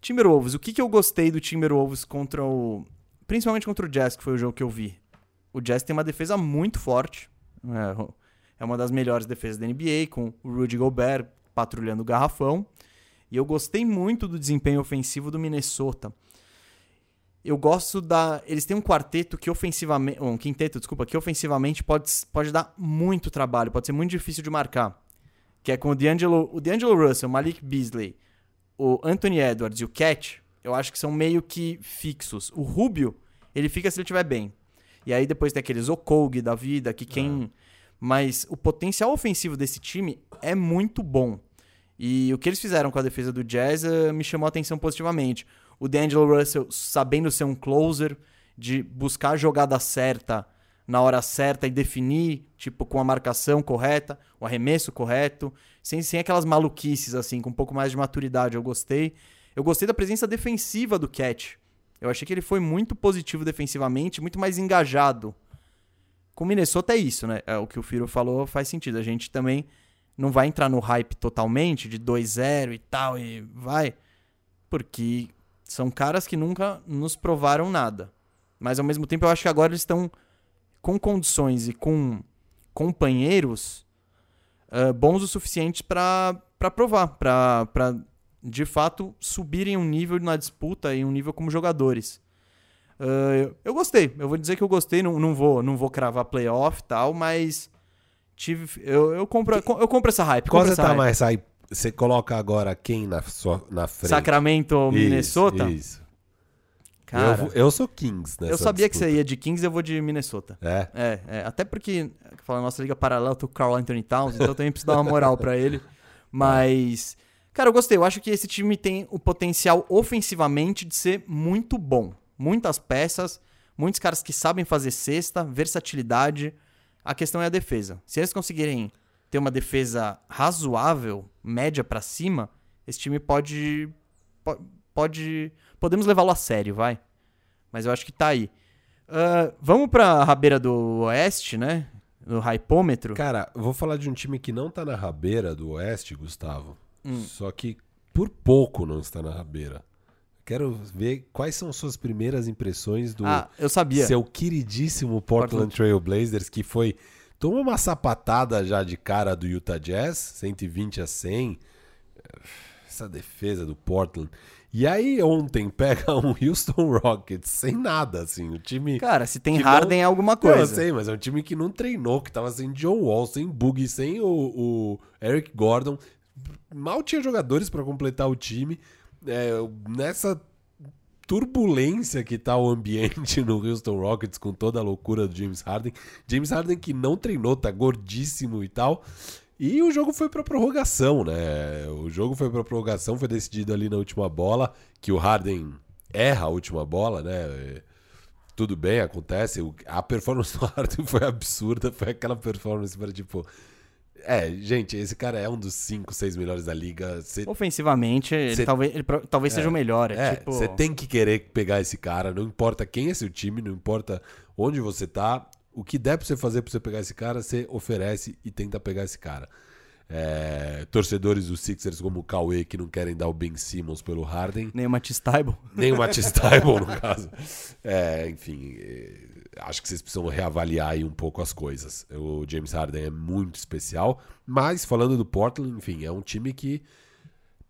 Timberwolves, o que, que eu gostei do Timberwolves contra o. Principalmente contra o Jazz, que foi o jogo que eu vi. O Jazz tem uma defesa muito forte. É, é uma das melhores defesas da NBA, com o Rudy Gobert patrulhando o garrafão. E eu gostei muito do desempenho ofensivo do Minnesota. Eu gosto da. Eles têm um quarteto que ofensivamente. Um quinteto, desculpa, que ofensivamente pode, pode dar muito trabalho, pode ser muito difícil de marcar. Que é com o D'Angelo, o D'Angelo Russell, Malik Beasley, o Anthony Edwards e o Cat, eu acho que são meio que fixos. O Rubio, ele fica se ele estiver bem. E aí depois tem aqueles Okogi da vida, que quem. Mas o potencial ofensivo desse time é muito bom. E o que eles fizeram com a defesa do Jazz eh, me chamou a atenção positivamente. O D'Angelo Russell sabendo ser um closer, de buscar a jogada certa na hora certa e definir, tipo, com a marcação correta, o arremesso correto, sem, sem aquelas maluquices, assim, com um pouco mais de maturidade. Eu gostei. Eu gostei da presença defensiva do Cat. Eu achei que ele foi muito positivo defensivamente, muito mais engajado. Com o Minnesota é isso, né? É, o que o Firo falou faz sentido. A gente também não vai entrar no hype totalmente de 2-0 e tal, e vai. Porque são caras que nunca nos provaram nada. Mas ao mesmo tempo eu acho que agora eles estão com condições e com companheiros ah, bons o suficiente para provar, para de fato subirem um nível na disputa e um nível como jogadores. Ah, eu, eu gostei, eu vou dizer que eu gostei, não, não, vou, não vou cravar playoff e tal, mas tive, eu, eu, compro, eu compro essa hype. Qual você tá hype. mais aí? Você coloca agora quem na, sua, na frente? Sacramento ou Isso, Minnesota? Isso. Cara, eu, eu sou Kings nessa eu sabia que disputa. você ia de Kings, eu vou de Minnesota. É. É, é, até porque, falando nossa liga paralela, tô com o Carl Anthony Towns, então eu também preciso dar uma moral pra ele. [laughs] Mas, cara, eu gostei. Eu acho que esse time tem o potencial ofensivamente de ser muito bom. Muitas peças, muitos caras que sabem fazer cesta, versatilidade. A questão é a defesa. Se eles conseguirem ter uma defesa razoável, média pra cima, esse time pode. po- Pode. Podemos levá-lo a sério, vai. Mas eu acho que tá aí. Ah, vamos pra rabeira do Oeste, né? No hypômetro. Cara, vou falar de um time que não tá na rabeira do Oeste, Gustavo. Hum. Só que por pouco não está na rabeira. Quero ver quais são suas primeiras impressões do Ah, eu sabia. seu queridíssimo Portland Portland. Trail Blazers, que foi. Tomou uma sapatada já de cara do Utah Jazz, 120 a 100. Essa defesa do Portland. E aí ontem [laughs] pega um Houston Rockets sem nada, assim. O time. Cara, se tem Harden é alguma Não, eu coisa. sei, mas é um time que não treinou, que tava sem John Wall, sem Boogie, sem o, o Eric Gordon. Mal tinha jogadores pra completar o time. É, nessa turbulência que tá o ambiente [laughs] no Houston Rockets com toda a loucura do James Harden. James Harden que não treinou, tá gordíssimo e tal. E o jogo foi pra prorrogação, né? O jogo foi pra prorrogação, foi decidido ali na última bola, que o Harden erra a última bola, né? Tudo bem, acontece. A performance [laughs] do Harden foi absurda, foi aquela performance para tipo É, gente, esse cara é um dos 5, 6 melhores da liga. Cê, Ofensivamente, ele Cê- talvez, ele talvez seja o melhor. É, é, tipo. você tem que querer pegar esse cara, não importa quem é seu time, não importa onde você tá. O que der pra você fazer pra você pegar esse cara, você oferece e tenta pegar esse cara. É, torcedores dos Sixers como o Cauê que não querem dar o Ben Simmons pelo Harden, Nem o Matisse nem o Matisse no [laughs] caso. É, enfim, é, acho que vocês precisam reavaliar aí um pouco as coisas. O James Harden é muito especial, mas falando do Portland, enfim, é um time que,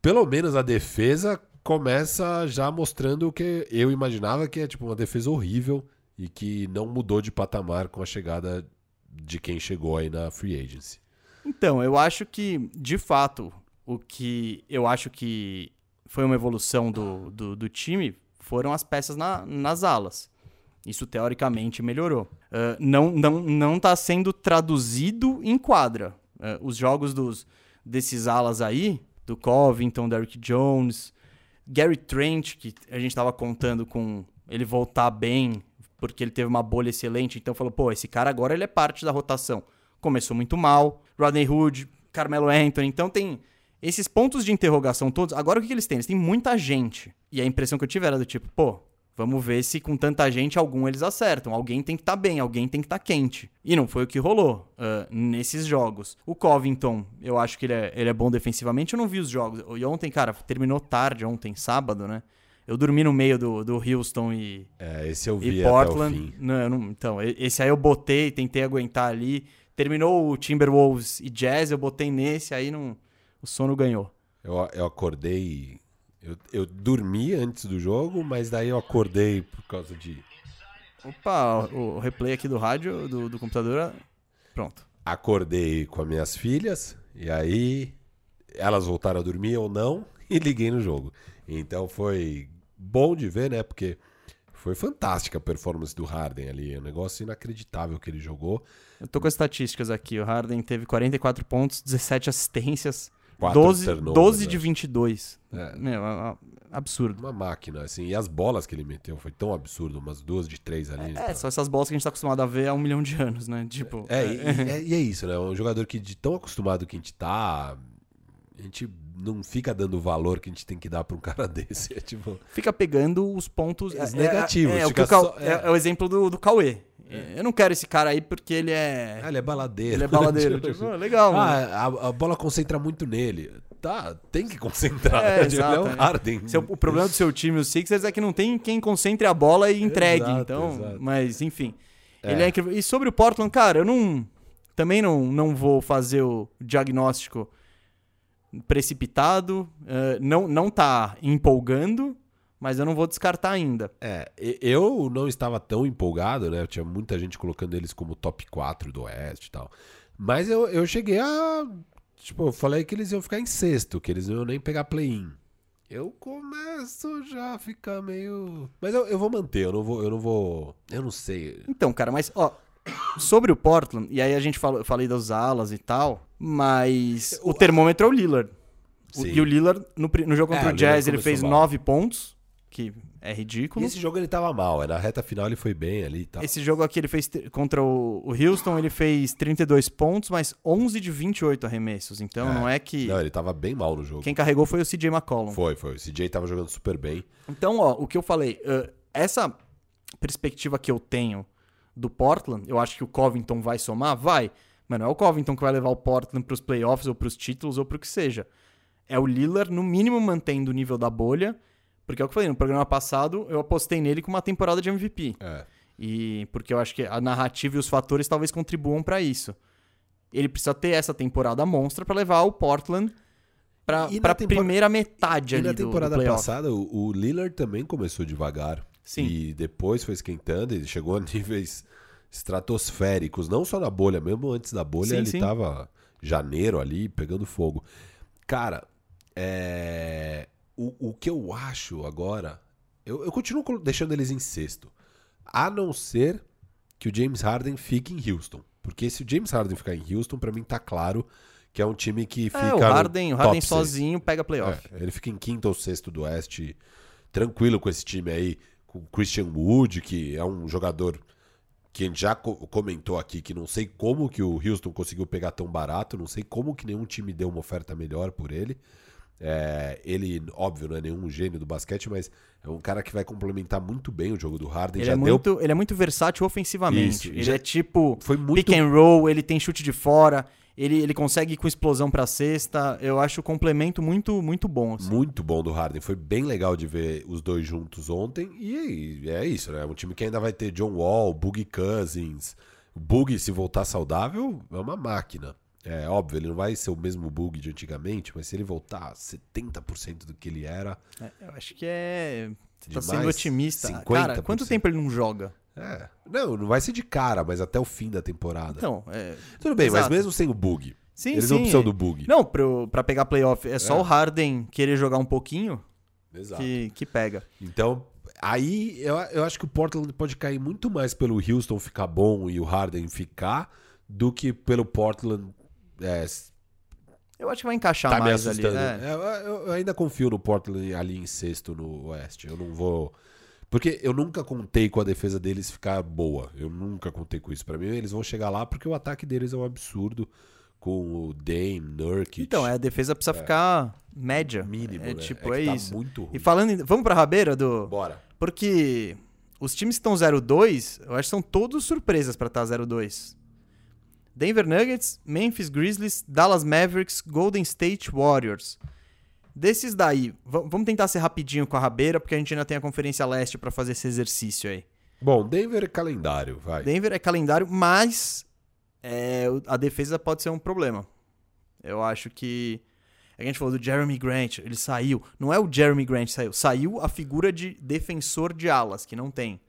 pelo menos a defesa, começa já mostrando o que eu imaginava que é tipo uma defesa horrível e que não mudou de patamar com a chegada de quem chegou aí na free agency. Então, eu acho que, de fato, o que eu acho que foi uma evolução do, do, do time foram as peças na- nas alas. Isso, teoricamente, melhorou. Ah, não, não, não tá sendo traduzido em quadra. Ah, os jogos dos, desses alas aí, do Covington, Derrick Jones, Gary Trent, que a gente tava contando com ele voltar bem, porque ele teve uma bolha excelente, então falou, pô, esse cara agora ele é parte da rotação. Começou muito mal. Rodney Hood, Carmelo Anthony, então tem esses pontos de interrogação todos. Agora o que, que eles têm? Eles têm muita gente. E a impressão que eu tive era do tipo, pô, vamos ver se com tanta gente algum eles acertam. Alguém tem que estar bem, alguém tem que estar quente. E não foi o que rolou ah, nesses jogos. O Covington, eu acho que ele é, ele é bom defensivamente. Eu não vi os jogos. E ontem, cara, terminou tarde, ontem, sábado, né? Eu dormi no meio do, do Houston e, É, esse eu e vi o Portland. Não, não- então, e- esse aí eu botei, tentei aguentar ali. Terminou o Timberwolves e Jazz, eu botei nesse, aí não, o sono ganhou. Eu, eu acordei. Eu, eu dormi antes do jogo, mas daí eu acordei por causa de. Opa, o, replay aqui do rádio, do, do computador, pronto. Acordei com as minhas filhas, e aí elas voltaram a dormir ou não, [laughs] e liguei no jogo. Então foi bom de ver, né? Porque foi fantástica a performance do Harden ali. É um negócio inacreditável que ele jogou. Eu tô com as estatísticas aqui, o Harden teve 44 pontos, 17 assistências, Quatro 12, turnovers, 12 de né? 22. É. Meu, é- é absurdo. Uma máquina, assim. E as bolas que ele meteu foi tão absurdo, umas duas de três ali. É, só essas bolas que a gente tá acostumado a ver há um milhão de anos, né? Tipo, É, e, e é, e é isso, né? Um jogador que de tão acostumado que a gente tá, a gente não fica dando o valor que a gente tem que dar pra um cara [laughs] desse. É tipo. fica pegando os pontos Os é- negativos, É, é o, Cau- só- é. é- é o exemplo do, do Cauê. Eu não quero esse cara aí porque ele é. Ah, ele é baladeiro. Ele é baladeiro. [laughs] Tipo, ah, legal, mano. ah, a, a bola concentra muito nele. Tá, tem que concentrar. É, [laughs] né? Exato, é o é. Harden. Seu- o problema do seu time, os Sixers, é que não tem quem concentre a bola e entregue. Exato, então, exato. mas enfim. É. Ele é incrível. E sobre o Portland, cara, eu não. Também não, não vou fazer o diagnóstico precipitado. eh, não, não tá empolgando, mas eu não vou descartar ainda. É, eu não estava tão empolgado, né? Tinha muita gente colocando eles como top 4 do Oeste e tal. Mas eu, eu cheguei a. Tipo, eu falei que eles iam ficar em sexto, que eles não iam nem pegar play-in. Eu começo já a ficar meio. Mas eu, eu vou manter, eu não vou. Eu não vou. Eu não sei. Então, cara, mas, ó, sobre o Portland, e aí a gente falou, eu falei das alas e tal, mas o termômetro é o Lillard. O- Sim. e o Lillard, no, no jogo É, contra o o Jazz, ele fez mal. 9 pontos, que é E ridículo. esse jogo ele tava mal, na reta final ele foi bem ali e tal. Esse jogo aqui ele fez contra o, o Houston, ele fez 32 pontos, mas 11 de 28 arremessos. Então É. não é que. Não, ele tava bem mal no jogo. Quem carregou foi o CJ McCollum. Foi, foi. O CJ tava jogando super bem. Então, ó, o que eu falei, uh, essa perspectiva que eu tenho do Portland, eu acho que o Covington vai somar? Vai. Mas não é o Covington que vai levar o Portland pros playoffs ou pros títulos ou pro que seja. É o Lillard, no mínimo, mantendo o nível da bolha. Porque é o que eu falei, no programa passado eu apostei nele com uma temporada de MVP. É. E porque eu acho que a narrativa e os fatores talvez contribuam pra isso. Ele precisa ter essa temporada monstra pra levar o Portland E na pra tempora- primeira metade E ali na do- do, temporada passada, o, o Lillard também começou devagar. Sim. E depois foi esquentando e chegou a [laughs] níveis estratosféricos. Não só na bolha, mesmo antes da bolha, Sim, ele sim. tava janeiro ali pegando fogo. Cara, é... o, o que eu acho agora. Eu, eu continuo deixando eles em sexto. A não ser que o James Harden fique em Houston. Porque se o James Harden ficar em Houston, pra mim tá claro que é um time que fica. É, o no Harden, o Harden sozinho pega playoff. É, ele fica em quinto ou sexto do Oeste, tranquilo com esse time aí, com o Christian Wood, que é um jogador que a gente já co- comentou aqui, que não sei como que o Houston conseguiu pegar tão barato, não sei como que nenhum time deu uma oferta melhor por ele. É, ele, óbvio, não é nenhum gênio do basquete, mas é um cara que vai complementar muito bem o jogo do Harden. Ele já é, deu, muito, ele é muito versátil ofensivamente. Isso, ele já- é tipo foi muito pick and roll, ele tem chute de fora, ele, ele consegue ir com explosão pra cesta. Eu acho o complemento muito, muito bom. assim. Muito bom do Harden. Foi bem legal de ver os dois juntos ontem. E é isso, né? Um time que ainda vai ter John Wall, Boogie Cousins. Boogie, se voltar saudável, é uma máquina. É óbvio, ele não vai ser o mesmo Boogie de antigamente, mas se ele voltar 70% do que ele era. É, eu acho que é. Você tá sendo otimista. 50%. Cara, quanto tempo ele não joga? É. Não, não vai ser de cara, mas até o fim da temporada. Então, é. Tudo bem, mas exato. mesmo sem o Boogie. Sim, eles sim. não precisam do Boogie. Não, pro, pra pegar playoff, é só É. o Harden querer jogar um pouquinho Exato. que, que pega. Então, aí eu, eu acho que o Portland pode cair muito mais pelo Houston ficar bom e o Harden ficar do que pelo Portland é, Eu acho que vai encaixar tá mais ali. assustando. é. É, eu, eu ainda confio no Portland ali em sexto no Oeste. Eu não vou. Porque eu nunca contei com a defesa deles ficar boa. Eu nunca contei com isso. Pra mim, eles vão chegar lá porque o ataque deles é um absurdo. Com o Dame, Nurkic. Então, é, a defesa precisa ficar média. mínimo, É né? tipo, que é, tá isso. muito ruim. E falando em... Vamos pra rabeira do... Bora. Porque os times que estão 0-2, eu acho que são todos surpresas pra estar 0-2. Denver Nuggets, Memphis Grizzlies, Dallas Mavericks, Golden State Warriors. Desses daí, va- vamos tentar ser rapidinho com a rabeira, porque a gente ainda tem a Conferência Leste pra fazer esse exercício aí. Bom, Denver é calendário, vai. Denver é calendário, mas é, a defesa pode ser um problema. Eu acho que. A gente falou do Jeremy Grant, ele saiu. Não é o Jeremy Grant que saiu, saiu a figura de defensor de alas, que não tem.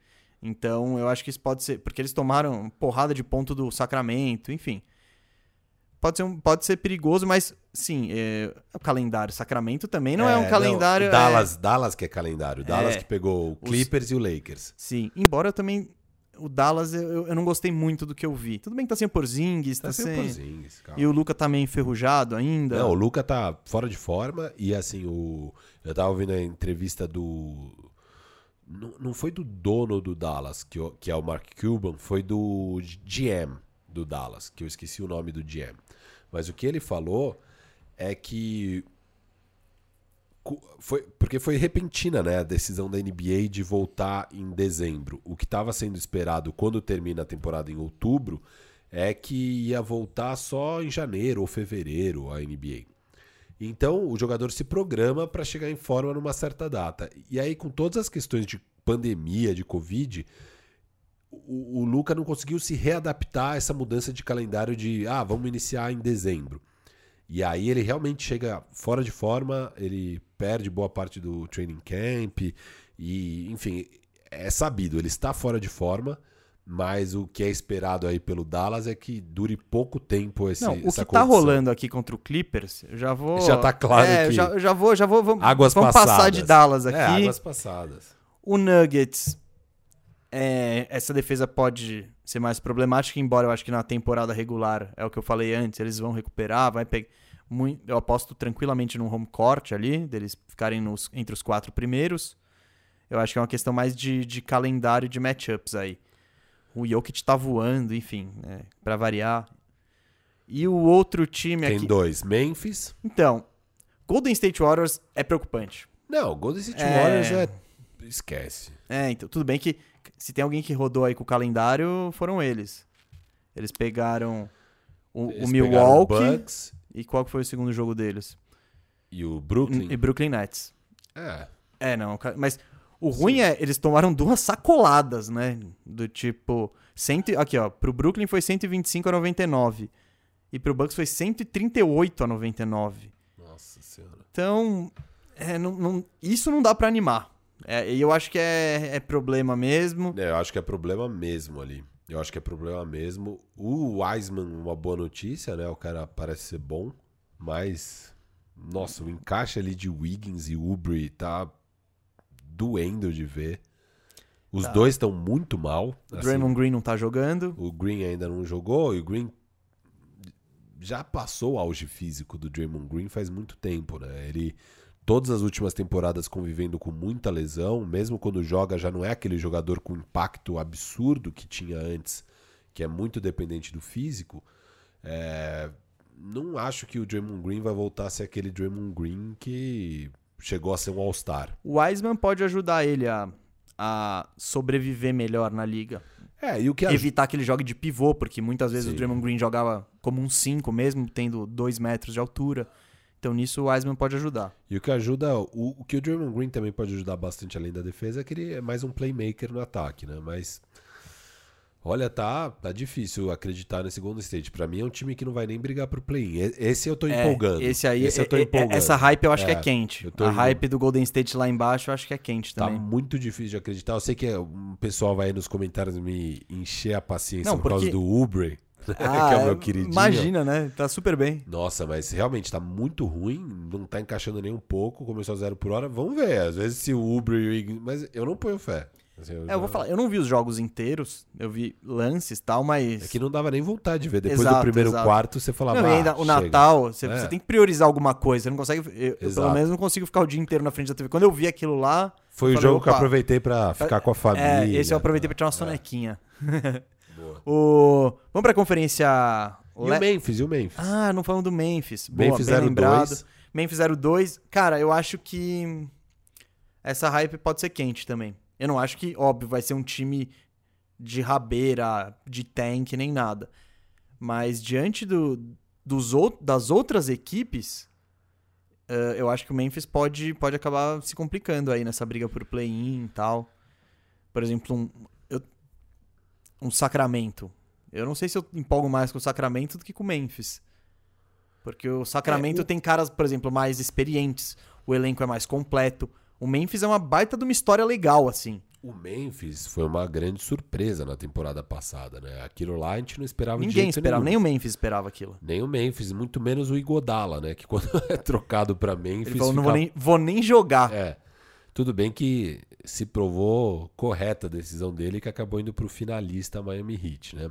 Então eu acho que isso pode ser. Porque eles tomaram porrada de ponto do Sacramento, enfim. Pode ser, um- pode ser perigoso, mas sim, é, o calendário. Sacramento também não é, um calendário. o é, Dallas, Dallas que é calendário. Dallas É. que pegou o Os- Clippers e o Lakers. Sim, embora eu também. O Dallas, eu, eu não gostei muito do que eu vi. Tudo bem que tá sem o Porzingis, tá, Tá sem. Porzingis, calma. E o Luca tá meio enferrujado ainda. Não, o Luca tá fora de forma e assim, o eu tava ouvindo a entrevista do não, não foi do dono do Dallas, que, que é o Mark Cuban, foi do GM do Dallas, que eu esqueci o nome do GM. Mas o que ele falou é que foi porque foi repentina, né, a decisão da NBA de voltar em dezembro. O que estava sendo esperado quando termina a temporada em outubro é que ia voltar só em janeiro ou fevereiro a NBA. Então o jogador se programa para chegar em forma numa certa data. E aí, com todas as questões de pandemia, de Covid, o, o Luca não conseguiu se readaptar a essa mudança de calendário de ah, vamos iniciar em dezembro. E aí ele realmente chega fora de forma, ele perde boa parte do training camp e, enfim, é sabido, ele está fora de forma, mas o que é esperado aí pelo Dallas é que dure pouco tempo esse Não, o que tá condição. rolando aqui contra o Clippers, eu já vou. Já tá claro é, que- já, já vou, já vou. Vamos, Águas vamos passadas. passar de Dallas aqui. É, águas passadas. O Nuggets. é, essa defesa pode ser mais problemática, embora eu acho que na temporada regular, é o que eu falei antes, eles vão recuperar, vai pegar. Muito, eu aposto tranquilamente no home court ali, deles ficarem nos, entre os quatro primeiros. Eu acho que é uma questão mais de, de calendário de matchups aí. O Jokic tá voando, enfim, né, para variar. E o outro time Tem aqui. dois, Memphis. Então, Golden State Warriors é preocupante. Não, Golden State É. Warriors é esquece. É, então, tudo bem que se tem alguém que rodou aí com o calendário, foram eles. Eles pegaram o, o Eles pegaram Milwaukee. Bucks E qual foi o segundo jogo deles? e o Brooklyn. E Brooklyn Nets. É. É, não. Mas o ruim é, eles tomaram duas sacoladas, né? Do tipo. Cento, aqui, ó. Pro Brooklyn foi 125 a 99. E pro Bucks foi 138 a 99. Nossa senhora. Então, é, não, não- isso não dá pra animar. É, E eu acho que é, é problema mesmo. É, eu acho que é problema mesmo ali. Eu acho que é problema mesmo. O Wiseman, uma boa notícia, né? O cara parece ser bom, mas. Nossa, o encaixe ali de Wiggins e Ubry tá doendo de ver. Os Tá. dois estão muito mal. O assim. Draymond Green não tá jogando. O Green ainda não jogou e o Green já passou o auge físico do Draymond Green faz muito tempo, né? Ele todas as últimas temporadas convivendo com muita lesão, mesmo quando joga já não é aquele jogador com impacto absurdo que tinha antes, que é muito dependente do físico. É, não acho que o Draymond Green vai voltar a ser aquele Draymond Green que chegou a ser um All-Star. O Wiseman pode ajudar ele a, a sobreviver melhor na liga. É, e o que Evitar que ele jogue de pivô, porque muitas vezes Sim. o Draymond Green jogava como um 5, mesmo tendo 2 metros de altura. Então nisso o Wiseman pode ajudar. E o que ajuda, o, o que o Draymond Green também pode ajudar bastante além da defesa é que ele é mais um playmaker no ataque, né? Mas olha, tá, tá difícil acreditar nesse Golden State. Pra mim é um time que não vai nem brigar pro play-in. Esse eu tô É, empolgando. Esse aí, Esse eu tô é- é- empolgando. essa hype eu acho que É, é quente. A indo- hype do Golden State lá embaixo eu acho que é quente Tá também. muito difícil de acreditar. Eu sei que o pessoal vai aí nos comentários me encher a paciência Não, por causa porque- do Ubre, Ah, [laughs] que é o meu é, queridinho. Imagina, né? Tá super bem. Nossa, mas realmente tá muito ruim, não tá encaixando nem um pouco, começou a zero por hora. Vamos ver, às vezes se o Uber e o Ign- Mas eu não ponho fé. Assim, É, eu vou falar, eu não vi os jogos inteiros, eu vi lances e tal, mas. É que não dava nem vontade de ver. Depois Exato, do primeiro exato. quarto, você falava. Não, e "Ah, ainda, o chega." Natal, você, É. você tem que priorizar alguma coisa. Você não consegue. Eu, eu, pelo menos não consigo ficar o dia inteiro na frente da TV. Quando eu vi aquilo lá. Foi o jogo que eu "Opa, aproveitei pra ficar com a família. É, esse eu aproveitei pra tirar uma É. sonequinha. [laughs] Boa. o... Vamos pra conferência. E Le- o Memphis, e o Memphis? Ah, não falamos do Memphis. Boa, Memphis bem 02. lembrado. Memphis 02. Cara, eu acho que essa hype pode ser quente também. Eu não acho que, óbvio, vai ser um time de rabeira, de tank, nem nada. Mas diante do, dos, das outras equipes, eh, eu acho que o Memphis pode, pode acabar se complicando aí nessa briga por play-in e tal. Por exemplo, um, eu- um Sacramento. Eu não sei se eu empolgo mais com o Sacramento do que com o Memphis. Porque o Sacramento É, o- tem caras, por exemplo, mais experientes. O elenco é mais completo. O Memphis é uma baita de uma história legal, assim. O Memphis foi uma grande surpresa na temporada passada, né? Aquilo lá a gente não esperava Ninguém esperava, nenhum. nem o Memphis esperava aquilo. Nem o Memphis, muito menos o Igodala, né? Que quando [laughs] é trocado pra Memphis. Ele falou, não fica- vou nem, vou nem jogar. É. Tudo bem que se provou correta a decisão dele que acabou indo pro finalista Miami Heat, né?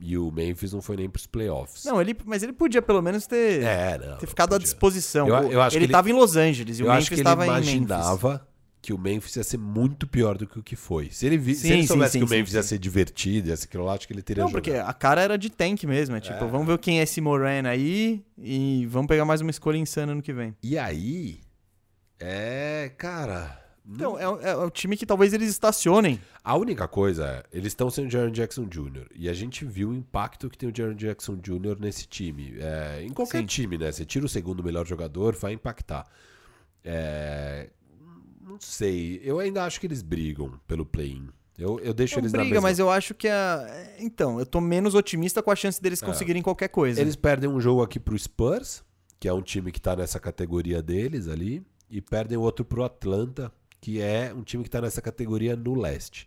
E o Memphis não foi nem pros playoffs. Não, ele, mas ele podia pelo menos ter, é, não. ter ficado à disposição. Eu- eu ele ele- estava em Los Angeles e o Memphis ele estava em Memphis. imaginava que o Memphis ia ser muito pior do que o que foi. Se ele, vi, se Sim, ele sim, soubesse sim, que o sim, Memphis ia sim. ser divertido, ia ser aquilo lá, acho que ele teria Não, jogado. porque a cara era de tank mesmo. É tipo, É. vamos ver quem é esse Moran aí e vamos pegar mais uma escolha insana ano que vem. E aí, é, cara... Então, não- é, o- é o time que talvez eles estacionem. A única coisa é, eles estão sem o Jaron Jackson Jr. E a gente viu o impacto que tem o Jaron Jackson Jr. nesse time. É, em qualquer Sim. time, né? Você tira o segundo melhor jogador, vai impactar. É, não sei. Eu ainda acho que eles brigam pelo play-in. Eu, eu deixo Não eles na briga, mesma... mas eu acho que a. Então, eu tô menos otimista com a chance deles É. conseguirem qualquer coisa. Eles perdem um jogo aqui pro Spurs, que é um time que tá nessa categoria deles ali. E perdem o outro pro Atlanta, que é um time que tá nessa categoria no leste.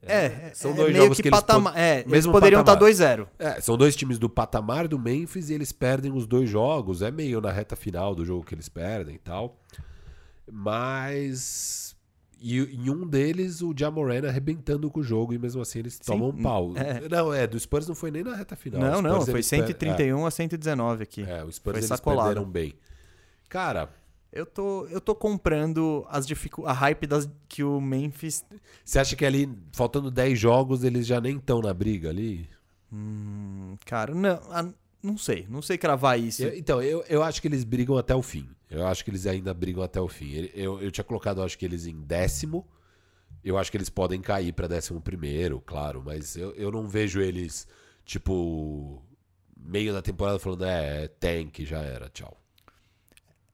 É, são é dois meio jogos que, que eles pod- É, eles mesmo poderiam estar patamar. 2-0. É, são dois times do patamar do Memphis e eles perdem os dois jogos. É meio na reta final do jogo que eles perdem e tal. Mas. E em um deles, o Jamoran arrebentando com o jogo e mesmo assim eles Sim, tomam um pau. é. Não, é, do Spurs não foi nem na reta final. Não, O não, Spurs, foi eles per- 131 a 119 aqui. É, é, o Spurs Foi eles sacolado. perderam bem. Cara, Eu, tô, eu tô comprando as dificu... a hype das... que o Memphis. você acha que ali, faltando 10 jogos, eles já nem estão na briga ali? Hum, cara, não, não sei. Não sei cravar isso. Eu- então, eu, eu acho que eles brigam até o fim. Eu acho que eles ainda brigam até o fim. Eu, eu tinha colocado, acho que eles em décimo. Eu acho que eles podem cair pra décimo primeiro, claro. Mas eu, eu não vejo eles, tipo, meio da temporada falando, é, tank, já era, tchau.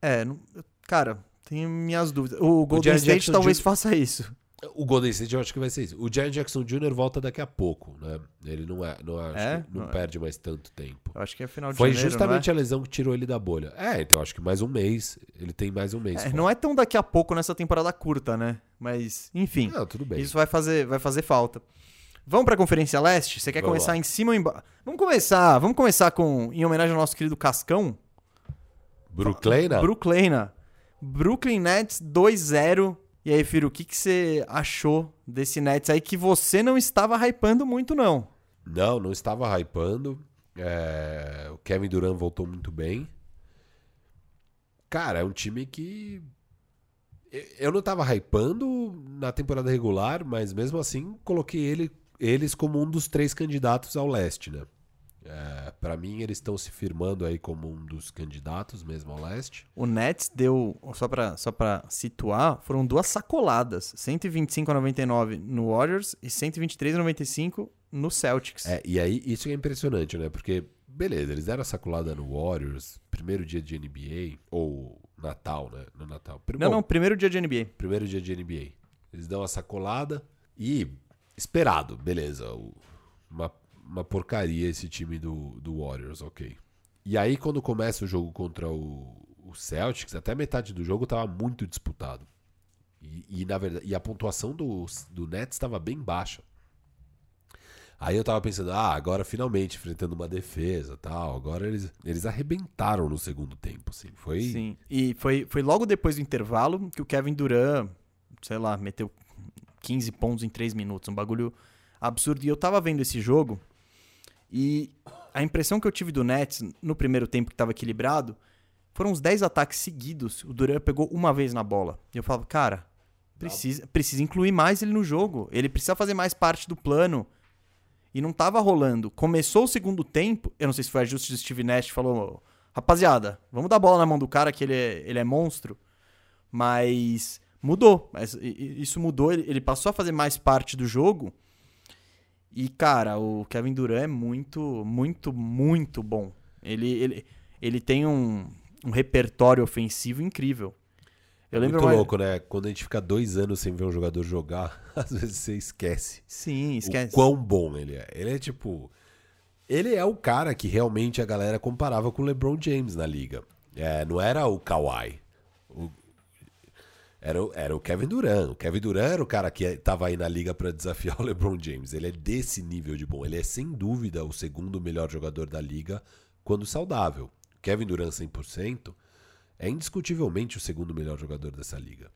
É, não- cara, tenho minhas dúvidas. O Golden Jaren State Jackson talvez Jr. faça isso. O Golden State eu acho que vai ser isso. O Jaron Jackson Jr. volta daqui a pouco, né? Ele não é, não, acho É? não Não é. perde mais tanto tempo. Eu acho que é final de Foi janeiro, justamente não a lesão que tirou ele da bolha. É, então eu acho que mais um mês. Ele tem mais um mês. é? É, não é tão daqui a pouco nessa temporada curta, né? Mas, enfim. Não, tudo bem. Isso vai fazer, vai fazer falta. Vamos pra Conferência Leste? Você quer Vamos começar lá. em cima ou embaixo? Vamos começar, vamos começar com em homenagem ao nosso querido Cascão, Brooklyn? Brooklyn. Brooklyn Nets 2-0. E aí, Firo, o que que você achou desse Nets aí que você não estava hypando muito não? Não, não estava hypando. É, O Kevin Durant voltou muito bem. cara, é um time que. Eu não tava hypando na temporada regular, mas mesmo assim coloquei ele, eles como um dos três candidatos ao leste, né? É, para mim, eles estão se firmando aí como um dos candidatos mesmo ao leste. O Nets deu, só pra, só pra situar, foram duas sacoladas: 125 a 99 no Warriors e 123 a 95 no Celtics. É, e aí, isso é impressionante, né? Porque, beleza, eles deram a sacolada no Warriors, primeiro dia de NBA, ou Natal, né? No Natal. Não, Bom, não, primeiro dia de NBA. Primeiro dia de NBA. Eles dão a sacolada e, esperado, beleza. Uma uma porcaria esse time do, do Warriors, ok. E aí, quando começa o jogo contra o, o Celtics, até metade do jogo estava muito disputado. E, e, na verdade, e a pontuação do, do Nets estava bem baixa. Aí eu tava pensando, ah, agora finalmente enfrentando uma defesa tal. Agora eles, eles arrebentaram no segundo tempo, assim. Foi... Sim, e foi, foi logo depois do intervalo que o Kevin Durant, sei lá, meteu 15 pontos em 3 minutos. Um bagulho absurdo. E eu tava vendo esse jogo e a impressão que eu tive do Nets no primeiro tempo que estava equilibrado foram uns 10 ataques seguidos. O Durant pegou uma vez na bola. E eu falava, cara, precisa, precisa incluir mais ele no jogo. Ele precisa fazer mais parte do plano. E não tava rolando. Começou o segundo tempo, eu não sei se foi ajuste do Steve Nash, falou, rapaziada, vamos dar bola na mão do cara que ele é, ele é monstro. Mas mudou. Isso mudou, ele passou a fazer mais parte do jogo. E, cara, o Kevin Durant é muito, muito, muito bom. Ele, ele, ele tem um, um repertório ofensivo incrível. Eu lembro Muito mais... louco, né? Quando a gente fica dois anos sem ver um jogador jogar, [laughs] às vezes você esquece. Sim, esquece. O quão bom ele é. Ele é tipo. Ele é o cara que realmente a galera comparava com o LeBron James na liga. É, não era o Kawhi. O, era, era o Kevin Durant. O Kevin Durant era o cara que estava aí na liga para desafiar [laughs] o LeBron James. Ele é desse nível de bom. Ele é sem dúvida o segundo melhor jogador da liga quando saudável. Kevin Durant 100% é indiscutivelmente o segundo melhor jogador dessa liga.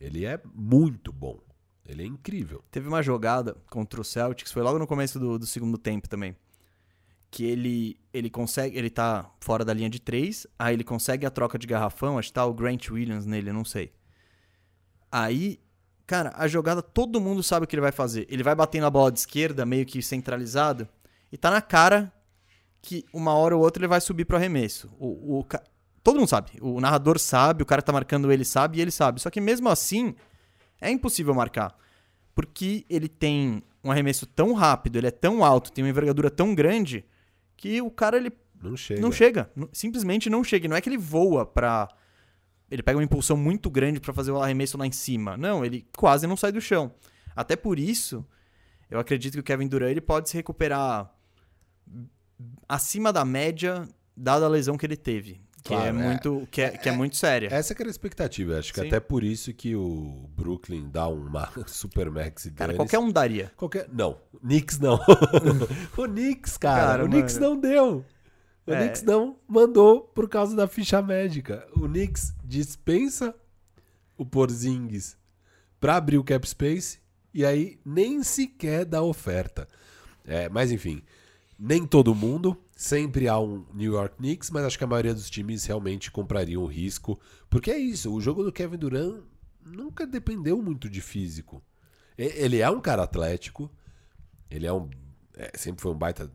Ele é muito bom. Ele é incrível. Teve uma jogada contra o Celtics, foi logo no começo do, do segundo tempo também. Que ele, ele consegue. Ele tá fora da linha de três, aí ele consegue a troca de garrafão, acho que tá o Grant Williams nele, não sei. Aí, cara, a jogada todo mundo sabe o que ele vai fazer. Ele vai bater na bola de esquerda, meio que centralizado, e tá na cara que uma hora ou outra ele vai subir pro arremesso. O, o, todo mundo sabe. O narrador sabe, o cara que tá marcando ele sabe e ele sabe. Só que mesmo assim, é impossível marcar. Porque ele tem um arremesso tão rápido, ele é tão alto, tem uma envergadura tão grande, que o cara ele não chega. Não chega. Simplesmente não chega. Não é que ele voa pra ele pega uma impulsão muito grande para fazer o arremesso lá em cima. Não, ele quase não sai do chão. Até por isso, eu acredito que o Kevin Durant ele pode se recuperar acima da média, dada a lesão que ele teve. Que, é claro, é, muito, que, é, que é, é muito séria. Essa que era a expectativa. Acho que Sim. até por isso que o Brooklyn dá uma [laughs] super max Cara, qualquer um daria. Qualquer... Não, Knicks não. [laughs] o Knicks, cara, cara o mano. Knicks não deu. O é. Knicks não mandou por causa da ficha médica. O Knicks dispensa o Porzingis para abrir o cap space e aí nem sequer dá oferta. É, mas enfim, nem todo mundo. Sempre há um New York Knicks, mas acho que a maioria dos times realmente comprariam o risco. Porque é isso, o jogo do Kevin Durant nunca dependeu muito de físico. Ele é um cara atlético, ele é um. É, sempre foi um baita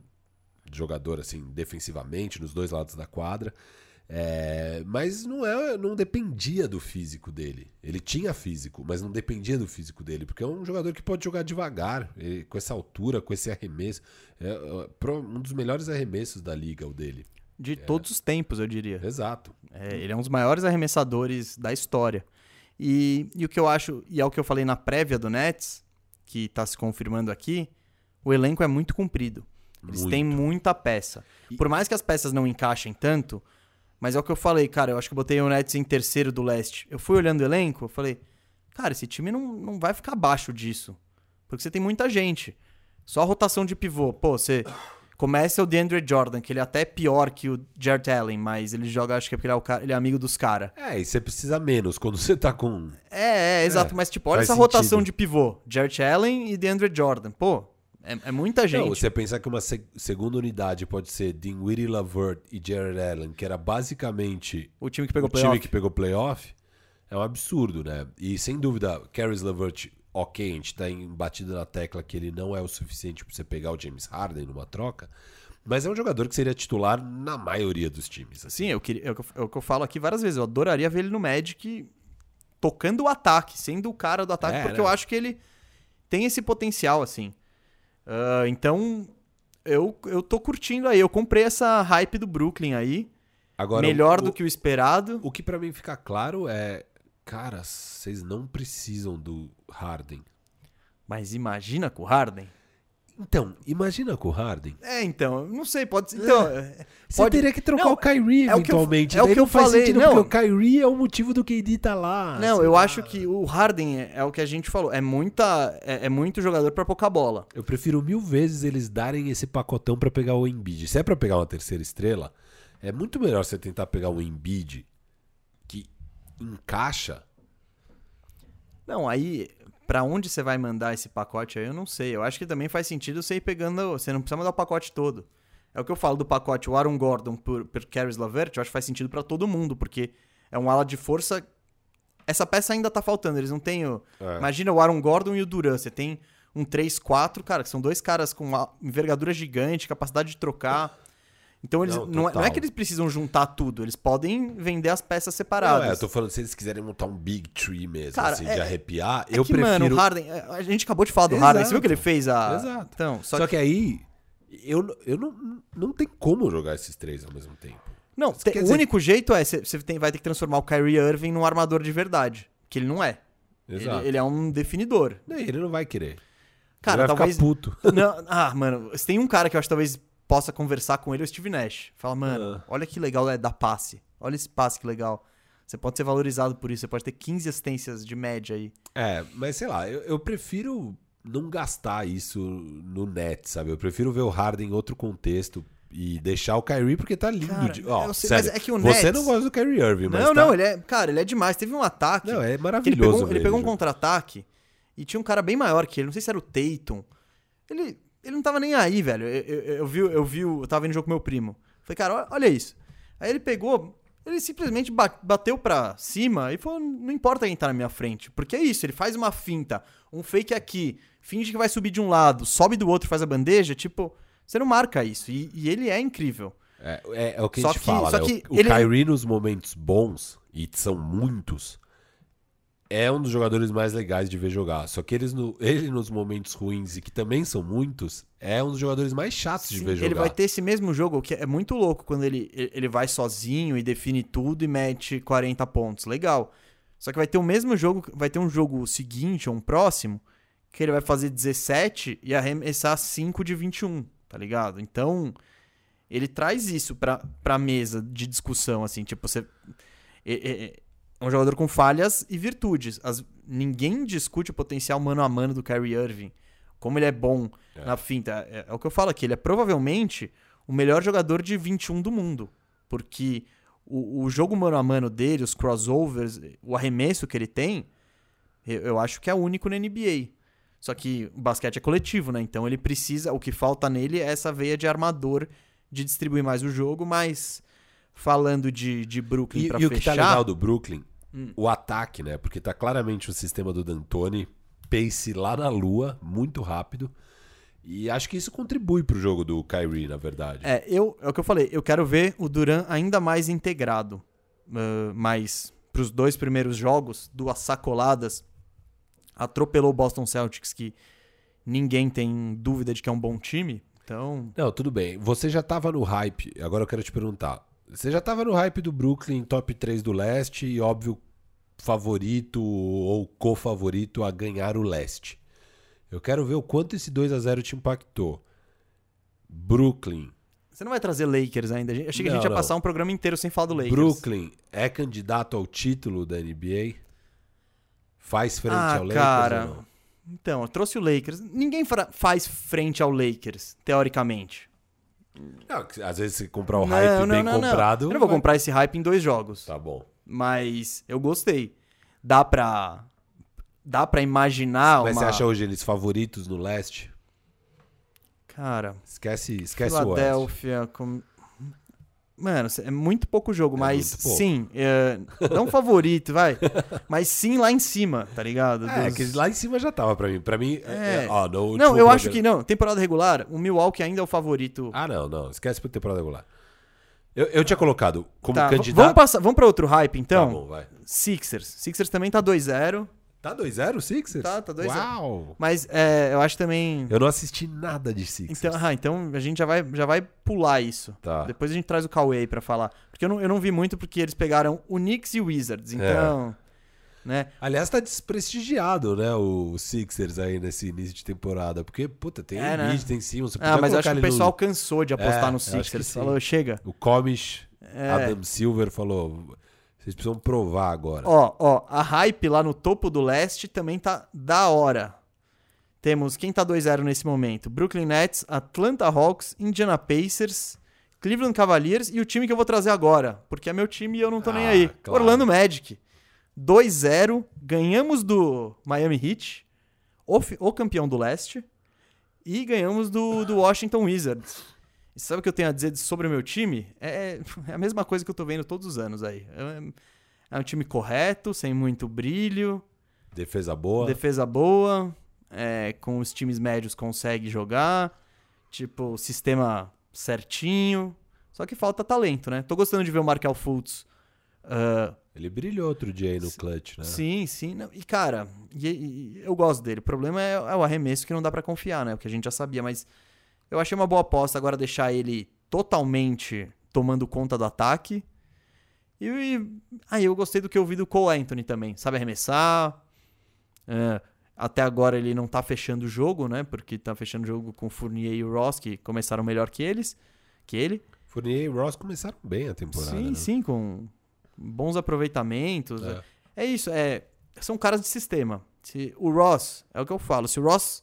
jogador assim defensivamente nos dois lados da quadra. É, mas não é, não dependia do físico dele. Ele tinha físico, mas não dependia do físico dele, porque é um jogador que pode jogar devagar, ele, com essa altura, com esse arremesso. É, é um dos melhores arremessos da liga, o dele. De todos os tempos, eu diria. Exato. É, ele é um dos maiores arremessadores da história. E, e o que eu acho, e é o que eu falei na prévia do Nets, que está se confirmando aqui, o elenco é muito comprido. Eles Muito. têm muita peça. Por mais que as peças não encaixem tanto, mas é o que eu falei, cara. Eu acho que eu botei o Nets em terceiro do leste. Eu fui olhando o elenco, eu falei, cara, esse time não, não vai ficar abaixo disso. Porque você tem muita gente. Só a rotação de pivô. Pô, você começa o DeAndre Jordan, que ele é até pior que o Jared Allen, mas ele joga, acho que é porque ele é, o cara, ele é amigo dos caras. É, e você precisa menos quando você tá com. É, é, exato. É, mas, tipo, olha essa sentido. rotação de pivô: Jared Allen e DeAndre Jordan. Pô, É, é muita gente. Não, você pensar que uma se- segunda unidade pode ser Dinwiddie Lavert e Jared Allen, que era basicamente O time que pegou o playoff. time que pegou playoff, é um absurdo, né? E sem dúvida, Caris Lavert, ok, a gente tá em- batido na tecla que ele não é o suficiente pra você pegar o James Harden numa troca, mas é um jogador que seria titular na maioria dos times. assim. Sim, eu queria, é, o que eu, é o que eu falo aqui várias vezes. Eu adoraria ver ele no Magic tocando o ataque, sendo o cara do ataque, É, porque né? eu acho que ele tem esse potencial, assim. Ah, então, eu, eu tô curtindo aí. Eu comprei essa hype do Brooklyn aí. Agora, melhor o, do que o esperado. O que pra mim fica claro é, cara, vocês não precisam do Harden. Mas imagina com o Harden. Então, imagina com o Harden. É, então, não sei, pode ser. Então, é, Você pode- teria que trocar Não, o Kyrie é o que eu- eventualmente. é o daí que não eu faz falei, sentido, não. porque o Kyrie é o motivo do KD tá lá. Não, sei eu lá. acho que o Harden é, é o que a gente falou. É, muita, é, é muito jogador pra pouca bola. Eu prefiro mil vezes eles darem esse pacotão pra pegar o Embiid. Se é pra pegar uma terceira estrela, é muito melhor você tentar pegar um Embiid que encaixa. Não, aí, pra onde você vai mandar esse pacote aí, eu não sei. Eu acho que também faz sentido você ir pegando. Você não precisa mandar o pacote todo. É o que eu falo do pacote o Aaron Gordon por, por Caris Lavert, eu acho que faz sentido pra todo mundo, porque é um ala de força. Essa peça ainda tá faltando, eles não têm. o- É. Imagina o Aaron Gordon e o Duran. Você tem um 3-4, cara, que são dois caras com uma envergadura gigante, capacidade de trocar. Então eles Não, não, é, não é que eles precisam juntar tudo, eles podem vender as peças Não, separadas. é, eu tô falando, se eles quiserem montar um Big Tree mesmo, Cara, assim, é- de arrepiar, É eu que, prefiro... mano, o Harden. A gente acabou de falar do Exato. Harden. Você viu o que ele fez a. Exato. Então, só, Só, que. que aí, eu, eu não, não tem como jogar esses três ao mesmo tempo. Não, te- o dizer- único jeito é você vai ter que transformar o Kyrie Irving num armador de verdade. Que ele não é. Ele, Exato. ele é um definidor. Não, ele não vai querer. Cara, ele vai talvez. ficar puto. [laughs] Não, ah, mano, se tem um cara que eu acho que talvez possa conversar com ele, o Steve Nash. Fala, mano, Ah. olha que legal é dar passe. Olha esse passe que legal. Você pode ser valorizado por isso. Você pode ter 15 assistências de média aí. É, mas sei lá, eu, eu prefiro não gastar isso no net, sabe? Eu prefiro ver o Harden em outro contexto e deixar o Kyrie porque tá lindo. Cara, de... Eu sei, sério, é que o você Nets- não gosta do Kyrie Irving, mas não, tá... não, ele é. Cara, ele é demais. Teve um ataque. Não, é Que ele maravilhoso. pegou, ele pegou um contra-ataque e tinha um cara bem maior que ele, não sei se era o Tatum. Ele, ele não tava nem aí, velho. Eu, eu, eu vi, eu vi, eu tava vendo jogo com meu primo. Falei, cara, olha- isso. Aí ele pegou, ele simplesmente ba- bateu pra cima e falou: não importa quem tá na minha frente. Porque é isso, ele faz uma finta, um fake aqui, finge que vai subir de um lado, sobe do outro, faz a bandeja, tipo, você não marca isso. E, e ele é incrível. É, é, é o que Só a gente que- fala, só né? que O, o ele- Kyrie nos momentos bons, e são muitos, é um dos jogadores mais legais de ver jogar. Só que eles no, ele nos momentos ruins, e que também são muitos, é um dos jogadores mais chatos de Sim, ver jogar. ele vai ter esse mesmo jogo, que é muito louco quando ele, ele vai sozinho e define tudo e mete 40 pontos. Legal. Só que vai ter o mesmo jogo, vai ter um jogo seguinte, ou um próximo, que ele vai fazer 17 e arremessar 5 de 21, tá ligado? Então, ele traz isso pra, pra mesa de discussão, assim, tipo, você. É, é- é um jogador com falhas e virtudes. As- ninguém discute o potencial mano a mano do Kyrie Irving. Como ele é bom É. na finta. É, é o que eu falo aqui. Ele é provavelmente o melhor jogador de 21 do mundo. Porque o, o jogo mano a mano dele, os crossovers, o arremesso que ele tem, eu, eu acho que é único na NBA. Só que o basquete é coletivo, né? Então ele precisa. O que falta nele é essa veia de armador de distribuir mais o jogo, mas falando de, de Brooklyn E, pra e o que fechar. tá legal do Brooklyn, Hum. o ataque, né? Porque tá claramente o sistema do D'Antoni, pace lá na lua, muito rápido. E acho que isso contribui pro jogo do Kyrie, na verdade. É, eu, é o que eu falei. Eu quero ver o Duran ainda mais integrado. Ah, mas pros dois primeiros jogos, duas sacoladas, atropelou o Boston Celtics, que ninguém tem dúvida de que é um bom time. Então, Não, tudo bem. Você já tava no hype, agora eu quero te perguntar. Você já tava no hype do Brooklyn, top 3 do leste, e óbvio, favorito ou co-favorito a ganhar o leste. Eu quero ver o quanto esse 2 a 0 te impactou. Brooklyn. você não vai trazer Lakers ainda. Eu achei que a Não, gente ia não. passar um programa inteiro sem falar do Lakers. Brooklyn é candidato ao título da NBA? Faz frente ah, ao Lakers cara. ou não? Então, eu trouxe o Lakers. Ninguém faz frente ao Lakers, teoricamente. Não, às vezes você comprar o Não, hype não, bem não, comprado. Eu não vou vai- comprar esse hype em dois jogos. Tá bom. Mas eu gostei. Dá pra. Dá pra imaginar Mas uma. você acha hoje eles favoritos no leste? Cara, Esquece, esquece o. Com... Mano, é muito pouco jogo, É mas pouco. sim. É... Não favorito, vai. Mas sim lá em cima, tá ligado? É, Dos- que lá em cima já tava pra mim. Pra mim, é. É. ó, no Não, eu programa- acho que não. Temporada regular, o Milwaukee ainda é o favorito. Ah, não, não. Esquece por temporada regular. Eu, eu tinha colocado como Tá, candidato. vamos, passar, vamos pra outro hype, então? Tá bom, vai. Sixers. Sixers também tá 2-0. Tá 2-0 o Sixers? Tá, tá 2 a 0. Uau! Mas é, eu acho também. Eu não assisti nada de Sixers. Então, ah, então a gente já vai, já vai pular isso. Tá. Depois a gente traz o Cauê aí pra falar. Porque eu não, eu não vi muito porque eles pegaram o Knicks e o Wizards. Então. Né? Aliás, tá desprestigiado, né, o Sixers aí nesse início de temporada. Porque, puta, tem É, né? Embiid, tem Simmons. você Ah, mas eu acho que o ele no- pessoal cansou de apostar É, no eu acho que Sixers. Falou, chega. O Comish, É. Adam Silver falou, vocês precisam provar agora. Ó, ó, a hype lá no topo do leste também tá da hora. Temos quem tá 2-0 nesse momento: Brooklyn Nets, Atlanta Hawks, Indiana Pacers, Cleveland Cavaliers e o time que eu vou trazer agora, porque é meu time e eu não tô nem Ah, aí. claro. Orlando Magic. 2-0, ganhamos do Miami Heat, o, o campeão do leste, e ganhamos do, do Washington Wizards. E sabe o que eu tenho a dizer sobre o meu time? É, é a mesma coisa que eu tô vendo todos os anos aí. É, é um time correto, sem muito brilho, Defesa boa. defesa boa, é, com os times médios consegue jogar, tipo, sistema certinho. Só que falta talento, né? Tô gostando de ver o Markel Fultz. ah, Ele brilhou outro dia aí no clutch, né? Sim, sim. Não, e, cara, e- e- eu gosto dele. O problema é, é o arremesso que não dá pra confiar, né? O que a gente já sabia, mas eu achei uma boa aposta agora deixar ele totalmente tomando conta do ataque. E, e aí eu gostei do que eu vi do Cole Anthony também. Sabe arremessar. É, até agora ele não tá fechando o jogo, né? Porque tá fechando o jogo com o Fournier e o Ross, que começaram melhor que eles. Que ele. Fournier e Ross começaram bem a temporada. sim, né? sim, com bons aproveitamentos. É. É isso, é, são caras de sistema. Se o Ross, é o que eu falo, se o Ross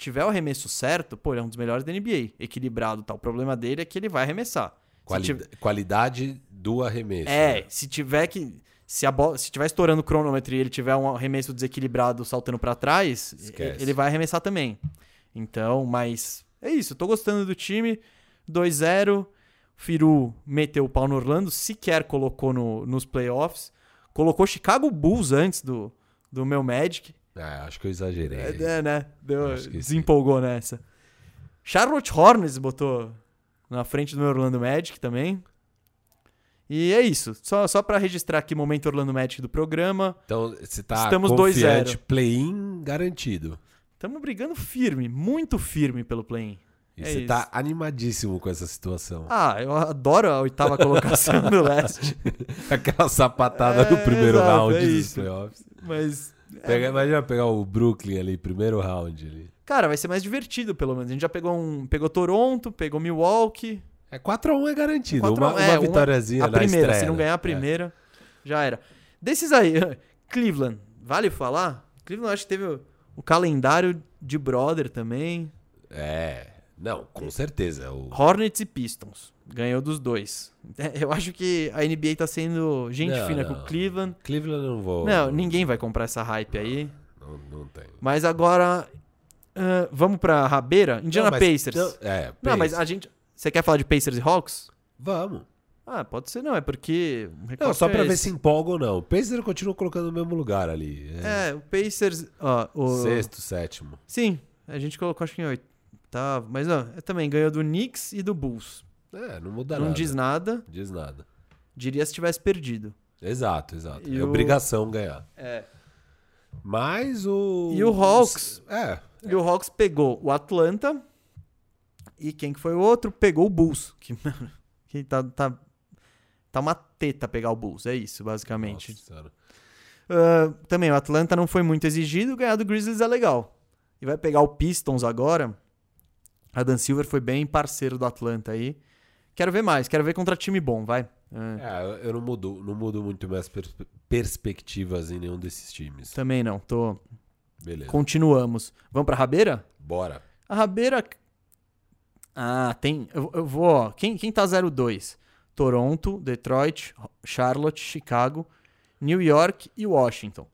tiver o arremesso certo, pô, ele é um dos melhores da NBA, equilibrado, tá? O problema dele é que ele vai arremessar. Quali- tiver- Qualidade do arremesso. é, né? se tiver que se a bola, se tiver estourando o cronômetro e ele tiver um arremesso desequilibrado saltando pra trás, Esquece. ele vai arremessar também. Então, mas é isso, tô gostando do time. 2-0. Firu meteu o pau no Orlando, sequer colocou no- nos playoffs. Colocou Chicago Bulls antes do, do meu Magic. É, acho que eu exagerei. É, é, né? Deu, desempolgou nessa. Charlotte Hornets botou na frente do meu Orlando Magic também. E é isso. Só, só para registrar aqui o momento Orlando Magic do programa. Então, você tá Estamos confiante, 2-0. play-in garantido. Estamos brigando firme, muito firme pelo play-in. E É você isso. tá animadíssimo com essa situação. Ah, eu adoro a oitava colocação do [laughs] leste. Aquela sapatada É, primeiro exato, round é dos playoffs. Mas, Pega, Imagina pegar o Brooklyn ali, primeiro round ali. cara, vai ser mais divertido, pelo menos. A gente já pegou um. Pegou Toronto, pegou Milwaukee. É 4x1 é garantido. 4 a 1, uma, é, uma uma- vitóriazinha A na primeira, estreia, se não né? ganhar a É. primeira, já era. Desses aí, [laughs] Cleveland, vale falar? Cleveland acho que teve o, o calendário de brother também. É. Não, com certeza. O... Hornets e Pistons. Ganhou dos dois. [laughs] É, Eu acho que a NBA tá sendo gente Não, fina não. com o Cleveland. Cleveland não vou. Não, ninguém vai comprar essa hype aí. Não, não tem. Mas agora, ah, vamos pra rabeira? Indiana Não, mas- Pacers. não, é, Não, mas Pacers. a gente... Você quer falar de Pacers e Hawks? Vamos. Ah, pode ser não, é porque... Não, só é pra ver esse. se empolga ou não. O Pacers continua colocando no mesmo lugar ali. É, É, o Pacers... Ó, o... Sexto, sétimo. Sim, a gente colocou acho que em oitavo. Mas ó, também ganhou do Knicks e do Bulls. É, não muda não nada. diz nada, Diz nada. diria se tivesse perdido. Exato, exato. E é o- obrigação ganhar. É. Mas o. E o Hawks? É. E o Hawks pegou o Atlanta. E quem que foi o outro? Pegou o Bulls. Que, [laughs] que tá, tá, tá uma teta pegar o Bulls. É isso, basicamente. Nossa. Ah, também, o Atlanta não foi muito exigido. Ganhar do Grizzlies é legal. E vai pegar o Pistons agora. Adam Silver foi bem parceiro do Atlanta aí. Quero ver mais. Quero ver contra time bom, vai. É, É, eu- eu não mudo, não mudo muito minhas pers- perspectivas em nenhum desses times. também não. Tô... Beleza. Continuamos. Vamos pra Rabeira? Bora. A Rabeira. Ah, tem. Eu, eu vou, ó. Quem, quem tá 0-2? Toronto, Detroit, Charlotte, Chicago, New York e Washington.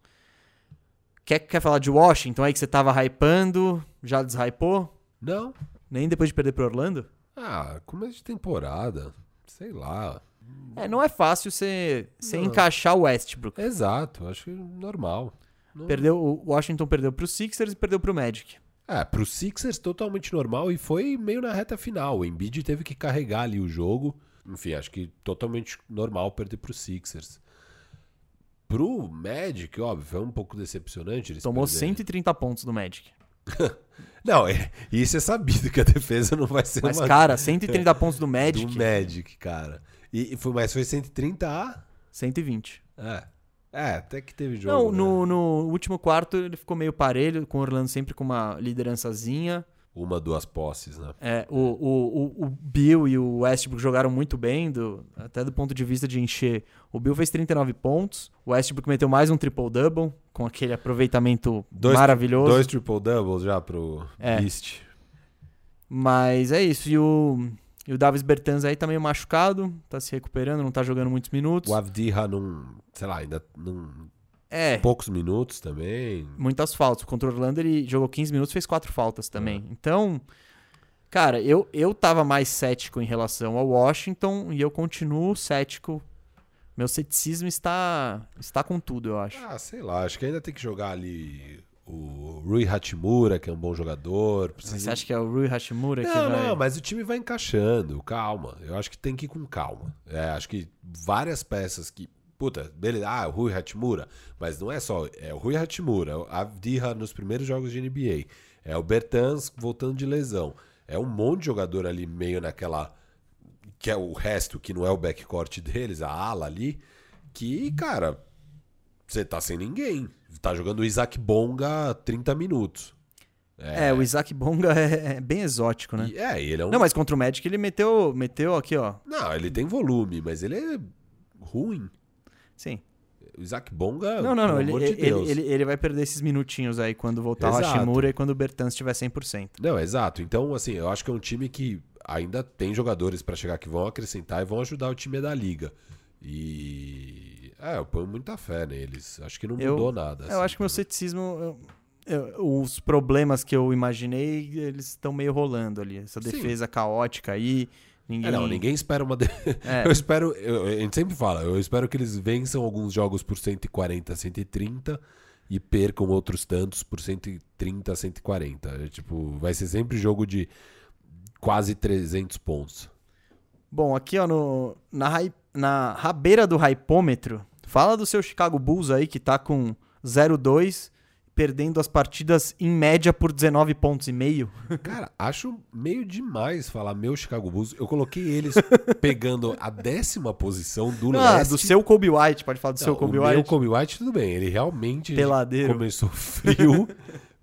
Quer, quer falar de Washington aí que você tava hypando? Já deshypou? Não. Nem depois de perder pro Orlando? Ah, começo de temporada. Sei lá. É, não é fácil você, encaixar o Westbrook. Exato, acho que normal. Não- Perdeu, o Washington perdeu pro Sixers e perdeu pro Magic. É, pro Sixers totalmente normal e foi meio na reta final. O Embiid teve que carregar ali o jogo. Enfim, acho que totalmente normal perder pro Sixers. Pro Magic, óbvio, foi um pouco decepcionante. Eles Tomou perderem. 130 pontos do Magic. [laughs] Não, é, isso é sabido que a defesa não vai ser Mas, uma cara, 130 pontos do Magic, do Magic, cara. E, foi, mas foi 130 a. 120. É. É, até que teve Não, jogo. né? no, no último quarto ele ficou meio parelho, com o Orlando sempre com uma liderançazinha. Uma, duas posses, né? É, o, o, o, Bill e o Westbrook jogaram muito bem, do, até do ponto de vista de encher. O Bill fez 39 pontos, o Westbrook meteu mais um triple-double, com aquele aproveitamento Dois- maravilhoso. Dois triple-doubles já pro É. East. Mas é isso. E o, e o Davis Bertans aí tá meio machucado, tá se recuperando, não tá jogando muitos minutos. O Avdiha não. Sei lá, ainda. Não, É, poucos minutos também. muitas faltas. Contra o Orlando ele jogou 15 minutos fez quatro faltas também. É. Então, cara, eu, eu tava mais cético em relação ao Washington e eu continuo cético. Meu ceticismo está, está com tudo, eu acho. Ah, sei lá, acho que ainda tem que jogar ali o Rui Hachimura, que é um bom jogador. Precisa... Você acha que é o Rui Hashimura que Não, vai... não, mas o time vai encaixando, calma. Eu acho que tem que ir com calma. É, acho que várias peças que. Puta, beleza. Ah, o Rui Hachimura. Mas não é só. É o Rui Hachimura, é o Avdiha nos primeiros jogos de NBA. É o Bertans voltando de lesão. É um monte de jogador ali meio naquela. Que é o resto, que não é o backcourt deles, a ala ali. Que, cara, você tá sem ninguém. Tá jogando o Isaac Bonga 30 minutos. É, o Isaac Bonga é, é bem exótico, né? E, é, ele é um Não, mas contra o Magic ele meteu, meteu aqui, ó. Não, ele tem volume, mas ele é ruim. Sim. O Isaac Bonga, Não, não, não. Ele, de ele, ele, ele vai perder esses minutinhos aí quando voltar o Exato. Hashimura e quando o Bertans estiver 100%. Não, exato. Então, assim, eu acho que é um time que ainda tem jogadores pra chegar que vão acrescentar e vão ajudar o time da liga. E. É, eu ponho muita fé neles. Acho que não Eu- mudou nada. eu assim, acho que meu ceticismo. eu- eu- os problemas que eu imaginei, eles estão meio rolando ali. Essa Sim. defesa caótica aí. Ninguém. É, não, ninguém espera uma. de- [laughs] É. Eu espero. eu- a gente sempre fala, eu espero que eles vençam alguns jogos por 140, 130 e percam outros tantos por 130, 140. É, tipo, vai ser sempre jogo de quase 300 pontos. Bom, aqui ó, no, na, na rabeira do hypômetro, fala do seu Chicago Bulls aí que tá com 0-2, perdendo as partidas em média por 19 pontos e meio. Cara, acho meio demais falar meu Chicago Bulls. Eu coloquei eles [laughs] pegando a décima posição do Ah, leste. do seu Kobe White, pode falar do seu Não, Kobe o White. meu Kobe White, tudo bem. Ele realmente Peladeiro. começou [laughs] frio.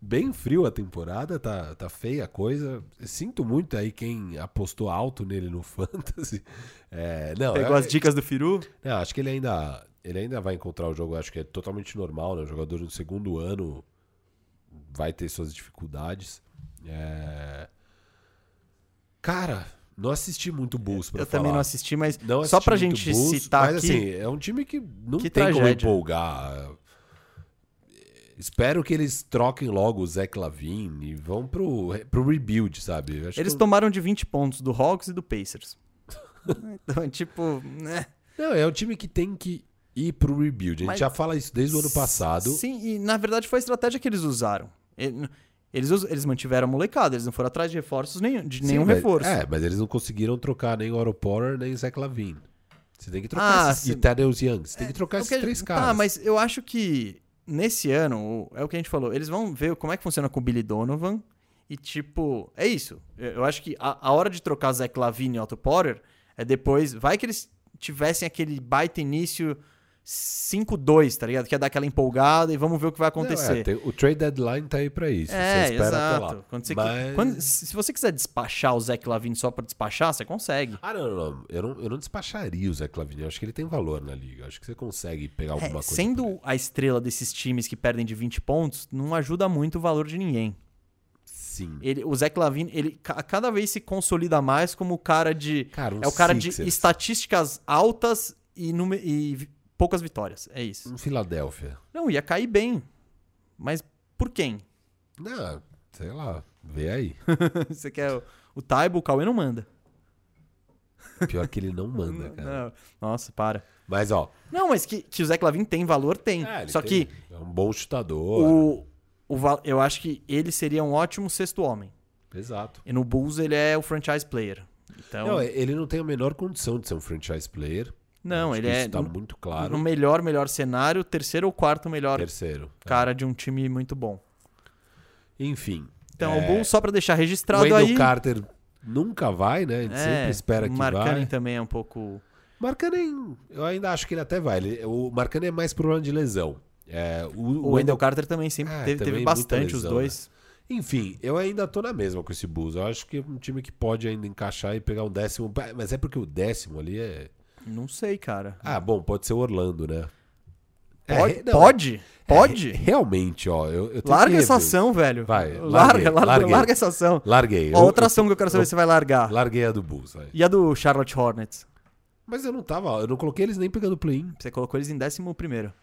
bem frio a temporada, tá, tá feia a coisa. Sinto muito aí quem apostou alto nele no [laughs] Fantasy. É, não, Pegou é- as dicas do Firu? não, acho que ele ainda, ele ainda vai encontrar o jogo. Acho que é totalmente normal, né? O jogador no segundo ano vai ter suas dificuldades. É... Cara, não assisti muito Bulls pra Eu falar. também não assisti, mas Não só assisti pra muito gente Bulls, citar mas, aqui. assim, é um time que não Que tem como tragédia. empolgar. Espero que eles troquem logo o Zach Lavine e vão pro, pro rebuild, sabe? Acho Eles que- tomaram de 20 pontos do Hawks e do Pacers. [laughs] então, tipo, né? Não, é um time que tem que ir pro rebuild. A gente Mas- já fala isso desde o ano passado. Sim, e na verdade foi a estratégia que eles usaram. Ele- Eles, eles mantiveram a molecada, eles não foram atrás de reforços nenhum, de Sim, nenhum mas- reforço. É, mas eles não conseguiram trocar nem o Oro Porter nem o Zach Lavine. Você tem que trocar Ah, esses, sim. e Thaddeus Young. Você tem que trocar É esses três caras. Tá, mas eu acho que nesse ano, é o que a gente falou, eles vão ver como é que funciona com o Billy Donovan e tipo, é isso. Eu eu acho que a, a hora de trocar Zach Lavine e Otto Porter é depois, vai que eles tivessem aquele baita início 5-2, tá ligado? Que é dar aquela empolgada e vamos ver o que vai Não, é, acontecer. tem- o trade deadline tá aí pra isso. É, você espera até exato. lá. Quando você, Mas- quando- se você quiser despachar o Zach Lavine só pra despachar, você consegue. Ah, não, não, não. Eu não, eu não despacharia o Zé Clavini. Eu acho que ele tem valor na liga. Eu acho que você consegue pegar alguma É, coisa. sendo a estrela desses times que perdem de 20 pontos, não ajuda muito o valor de ninguém. Sim. Ele, o Zach Lavine, ele ca- cada vez se consolida mais como o cara de. Cara, um é o cara de Sixers. estatísticas altas e, e poucas vitórias. É isso. Filadélfia. Não, ia cair bem. Mas por quem? Não, sei lá. Vê aí. [laughs] Você quer o, o Taibo, o Cauê não manda. Pior que ele não manda, [laughs] cara. Não. Nossa, para. Mas, ó. Não, mas que, que o Zé Clavin tem valor, tem. é, ele Só tem- que É um bom chutador. o, o, eu acho que ele seria um ótimo sexto homem. Exato. E no Bulls ele é o franchise player. Então, Não, ele não tem a menor condição de ser um franchise player. Não ele é tá no, muito claro. no melhor, melhor cenário, terceiro ou quarto melhor Terceiro. cara de um time muito bom. Enfim. Então, é, o Bulls, só pra deixar registrado Wendell aí. Carter nunca vai, né? A gente é, sempre espera que o Markkanen vai. também é um pouco. Markkanen, eu ainda acho que ele até vai. Ele- o Markkanen é mais problema de lesão. É, o, O Wendell Carter também sempre Ah, teve, também teve bastante os lesão, dois. Enfim, eu ainda tô na mesma com esse Bulls. Eu acho que é um time que pode ainda encaixar e pegar um décimo. Mas é porque o décimo ali é. Não sei, cara. Ah, bom, pode ser o Orlando, né? É, Pode? re- não, pode? é, Pode? re- realmente, ó. Eu, eu larga essa ação, velho. Vai, larga, larguei, larga, larga essa ação. Larguei. Ó, outra eu- ação que eu quero saber se você vai largar. Larguei a do Bulls. vai. E a do Charlotte Hornets? Mas eu não tava. Eu não coloquei eles nem pegando play-in. Você colocou eles em décimo primeiro.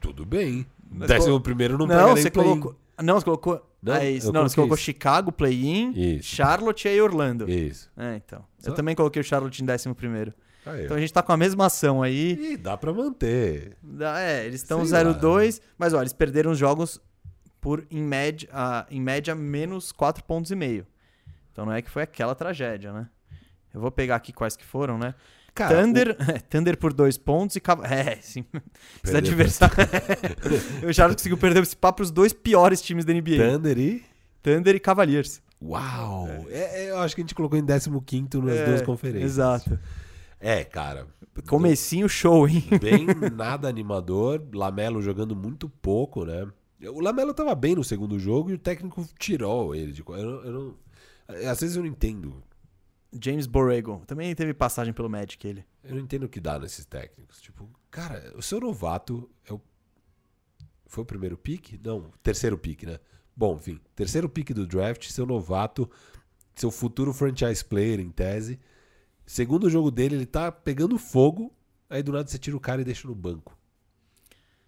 Tudo bem. Mas Décimo colo- primeiro não, Não, pega nem você colocou. Não, você colocou. Não, é isso. Não, você colocou isso. Chicago, play-in. Charlotte e Orlando. Isso. É, então. Só- Eu também coloquei o Charlotte em décimo primeiro. Aí, Então a gente tá com a mesma ação aí. Ih, dá pra manter. Dá- É, eles estão Sei lá. 0-2, mas olha, eles perderam os jogos por, em média, em média menos 4 pontos e meio. Então não é que foi aquela tragédia, né? Eu vou pegar aqui quais que foram, né? Cara, Thunder, [laughs] Thunder por dois pontos e Cava... É, sim. Esses adversários. [laughs] o Charlotte conseguiu perder esse papo os dois piores times da NBA. Thunder e. Thunder e Cavaliers. Uau! É, é, eu acho que a gente colocou em 15 nas É, duas conferências. Exato. É, cara. Comecinho show, hein? [laughs] Bem nada animador. Lamelo jogando muito pouco, né? O Lamelo tava bem no segundo jogo e o técnico tirou ele. Eu, não- eu não... Às vezes eu não entendo. James Borrego. Também teve passagem pelo Magic ele. Eu não entendo o que dá nesses técnicos. Tipo, cara, o seu novato é o. Foi o primeiro pique? Não, terceiro pique, né? Bom, enfim, terceiro pique do draft, seu novato, seu futuro franchise player em tese. Segundo jogo dele, ele tá pegando fogo, aí do nada você tira o cara e deixa no banco.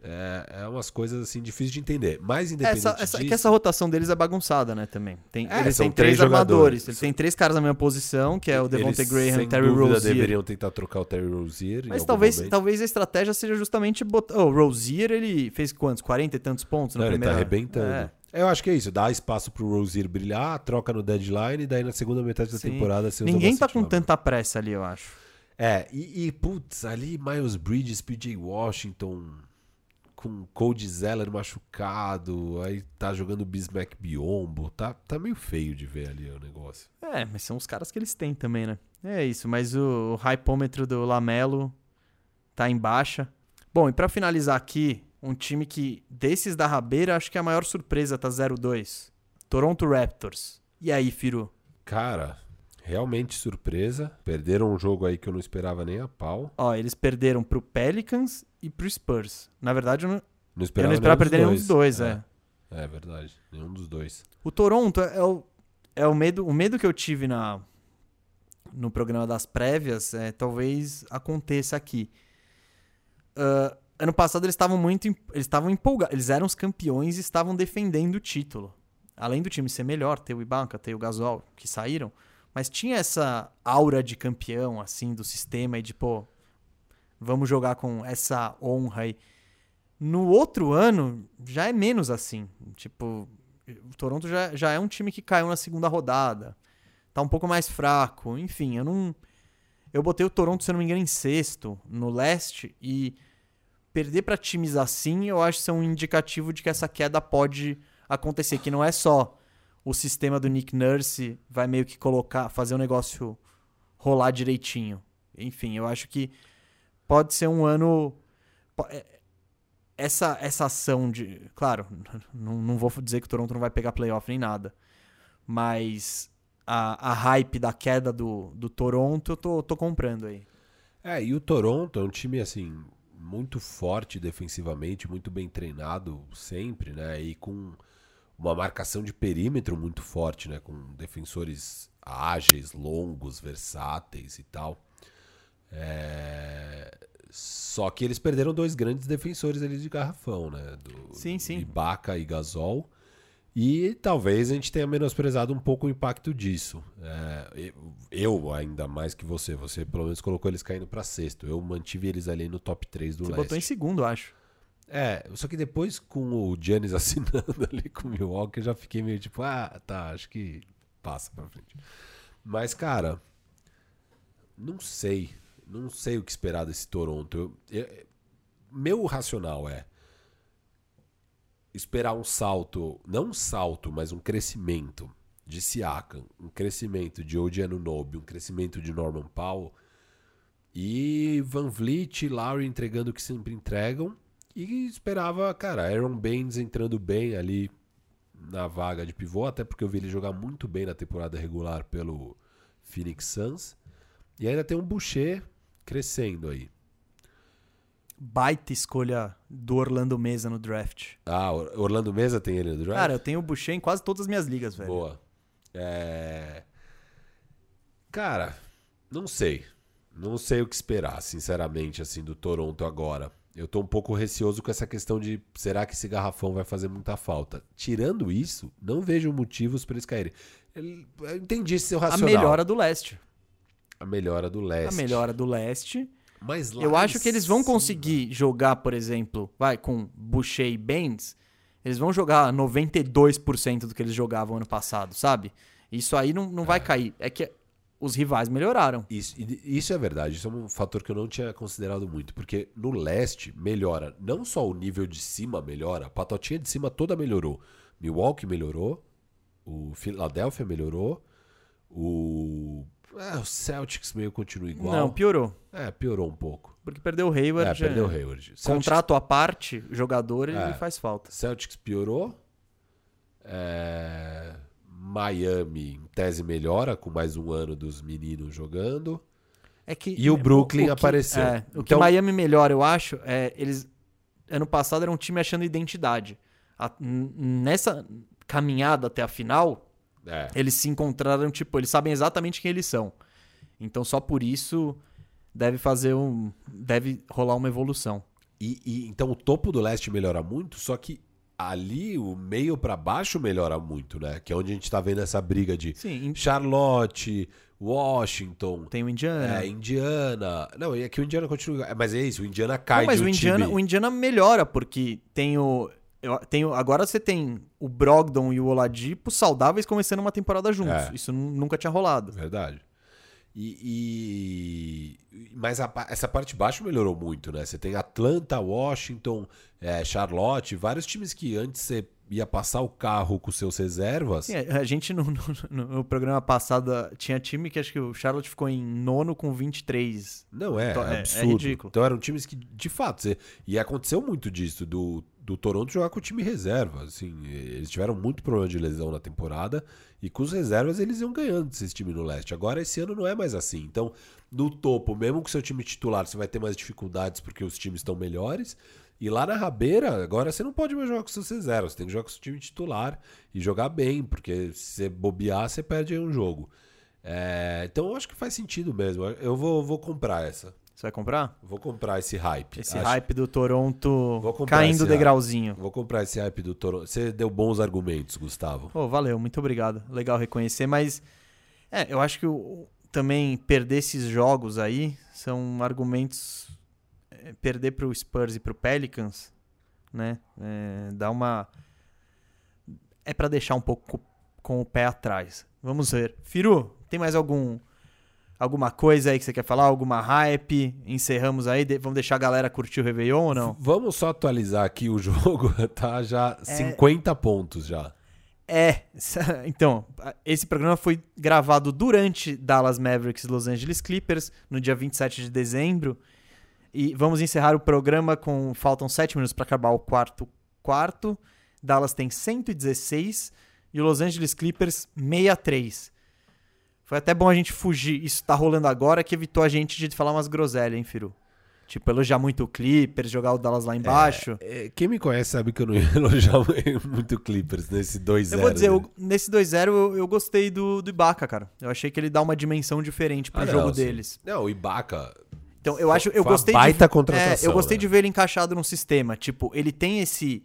É, é umas coisas assim difíceis de entender. Mas independente Essa, essa, é disso, que essa rotação deles é bagunçada, né, também. Tem, É, eles têm três, armadores. Eles têm três caras na mesma posição, que é o Devontae Graham, sem Terry dúvida, Rozier. deveriam tentar trocar o Terry Rozier. Mas talvez, momento. talvez a estratégia seja justamente botar... Oh, o Rozier, ele fez quantos? 40 e tantos pontos na Não, ele primeira... tá arrebentando. É. Eu acho que é isso, dá espaço pro Rozier brilhar, troca no deadline, e daí na segunda metade da Sim. temporada você usa Ninguém tá com tanta pressa ali, eu acho. É, e, e, putz, ali Miles Bridges, PJ Washington, com Cody Zeller machucado, aí tá jogando Bismack Biombo, tá, tá meio feio de ver ali o negócio. É, mas são os caras que eles têm também, né? É isso, mas o, o hypômetro do Lamelo tá em baixa. Bom, e pra finalizar aqui, um time que, desses da rabeira, acho que a maior surpresa tá 0-2. Toronto Raptors. E aí, Firu? Cara, realmente surpresa, perderam um jogo aí que eu não esperava nem a pau, Ó, eles perderam pro Pelicans e pro Spurs. Na verdade, eu não, não eu esperava, não esperava perder nenhum dos dois, é. é. É verdade, nenhum dos dois. O Toronto é, é o, é o medo, o medo que eu tive na no programa das prévias, é, talvez aconteça aqui. Ah, ano passado eles estavam muito, eles estavam empolgados, eles eram os campeões e estavam defendendo o título. Além do time ser melhor, ter o Ibaka, ter o Gasol, que saíram, mas tinha essa aura de campeão assim do sistema e de pô, vamos jogar com essa honra aí. No outro ano já é menos assim, tipo, o Toronto já, já é um time que caiu na segunda rodada. Tá um pouco mais fraco. Enfim, eu não. Eu botei o Toronto, se eu não me engano, em sexto no leste. E perder pra times assim, eu acho que é um indicativo de que essa queda pode acontecer. Que não é só o sistema do Nick Nurse vai meio que colocar, fazer o negócio rolar direitinho. Enfim, eu acho que pode ser um ano. é- Essa, essa ação de. Claro, [laughs] não, não vou dizer que o Toronto não vai pegar playoff nem nada. Mas a, a hype da queda do, do Toronto eu tô, tô comprando aí. É, e o Toronto é um time assim muito forte defensivamente, muito bem treinado sempre, né? E com uma marcação de perímetro muito forte, né? Com defensores ágeis, longos, versáteis e tal. É, Só que eles perderam dois grandes defensores ali de garrafão, né? Do, Sim, sim. Ibaka e Gasol. E talvez a gente tenha menosprezado um pouco o impacto disso. É, eu, ainda mais que você, você pelo menos colocou eles caindo para sexto. Eu mantive eles ali no top 3 do Você leste. botou em segundo, acho. É, só que depois com o Giannis [laughs] assinando ali com o Milwaukee, eu já fiquei meio tipo, ah, tá, acho que passa pra frente. Mas, cara, não sei. Não sei o que esperar desse Toronto. Eu, eu, meu racional é esperar um salto, não um salto, mas um crescimento de Siakam, um crescimento de Odi Anunoby, um crescimento de Norman Powell e Van Vliet e Lowry entregando o que sempre entregam e esperava, cara, Aaron Baines entrando bem ali na vaga de pivô, até porque eu vi ele jogar muito bem na temporada regular pelo Phoenix Suns. E ainda tem um Boucher crescendo aí. Baita escolha do Orlando Mesa no draft. Ah, Orlando Mesa tem ele no draft? Cara, eu tenho o Boucher em quase todas as minhas ligas, velho. Boa. É... Cara, não sei. Não sei o que esperar, sinceramente, assim, do Toronto agora. Eu tô um pouco receoso com essa questão de será que esse garrafão vai fazer muita falta. Tirando isso, não vejo motivos para eles caírem. Eu entendi seu racional. A melhora do leste. A melhora do leste. A melhora do leste. Mas eu acho que eles vão conseguir jogar, por exemplo, vai com Boucher e Baines, eles vão jogar 92% do que eles jogavam ano passado, sabe? Isso aí não, não vai é. cair. É que os rivais melhoraram. Isso, isso é verdade. Isso é um fator que eu não tinha considerado muito. Porque no leste melhora. Não só o nível de cima melhora, a patotinha de cima toda melhorou. Milwaukee melhorou. O Philadelphia melhorou. O. É, o Celtics meio continua igual. Não, piorou. É, piorou um pouco. Porque perdeu o Hayward. É, perdeu o Hayward. Celtics... Contrato à parte, jogador, ele é, faz falta. Celtics piorou. É... Miami, em tese, melhora com mais um ano dos meninos jogando. É que, e o Brooklyn o, o apareceu. É, o que então Miami melhora, eu acho, é eles ano passado era um time achando identidade. A, nessa caminhada até a final, é. eles se encontraram, tipo, eles sabem exatamente quem eles são. Então só por isso deve fazer um. deve rolar uma evolução. E, e então o topo do leste melhora muito, só que ali o meio para baixo melhora muito, né? Que é onde a gente tá vendo essa briga de Sim, Charlotte, Washington. Tem o Indiana. É, Indiana. Não, é que o Indiana continua. É, mas é isso, o Indiana cai Não, mas o Indiana, time. o Indiana melhora, porque tem o. Tem, agora você tem o Brogdon e o Oladipo saudáveis começando uma temporada juntos. É. Isso nunca tinha rolado. Verdade. E, e, mas a, essa parte de baixo melhorou muito, né? Você tem Atlanta, Washington, é, Charlotte, vários times que antes você ia passar o carro com seus reservas. Sim, a gente [laughs] no, no, no, programa passado tinha time que acho que o Charlotte ficou em nono com 23. Não, é, então, é, é absurdo. É ridículo. Então eram times que, de fato, você, e aconteceu muito disso, do, do Toronto jogar com o time reserva. Assim, eles tiveram muito problema de lesão na temporada e com os reservas eles iam ganhando esse time no leste. Agora esse ano não é mais assim. Então, no topo, mesmo com seu time titular, você vai ter mais dificuldades porque os times estão melhores. E lá na rabeira, agora você não pode mais jogar com seus reservas. Você tem que jogar com seu time titular e jogar bem, porque se você bobear, você perde um jogo. É, então eu acho que faz sentido mesmo. Eu vou, vou comprar essa. Você vai comprar? Vou comprar esse hype. Esse Acho... hype do Toronto caindo degrauzinho. Vou comprar esse hype do Toronto. Você deu bons argumentos, Gustavo. Oh, valeu, muito obrigado. Legal reconhecer, mas é, eu acho que o, também perder esses jogos aí são argumentos. É, perder para o Spurs e para o Pelicans, né? É, dá uma. É para deixar um pouco com, com o pé atrás. Vamos ver. Firu, tem mais algum alguma coisa aí que você quer falar? Alguma hype? Encerramos aí? De vamos deixar a galera curtir o Réveillon ou não? Vamos só atualizar aqui o [laughs] jogo, tá? Já é... 50 pontos já. É, então, esse programa foi gravado durante Dallas Mavericks Los Angeles Clippers, no dia 27 de dezembro. E vamos encerrar o programa com. Faltam 7 minutos para acabar o quarto quarto. Dallas tem 116 e o Los Angeles Clippers 63. Foi até bom a gente fugir. Isso tá rolando agora que evitou a gente de falar umas groselhas, hein, Firu? Tipo, elogiar muito o Clippers, jogar o Dallas lá embaixo. É, é, quem me conhece sabe que eu não [laughs] ia elogiar muito o Clippers nesse 2-0. Eu vou dizer, né? eu, nesse 2-0 eu, eu, gostei do, do Ibaka, cara. Eu achei que ele dá uma dimensão diferente pro ah, jogo não, deles. Não, o Ibaka. Então, eu acho, eu gostei baita de contratação, é, eu gostei né? de ver ele encaixado num sistema. Tipo, ele tem esse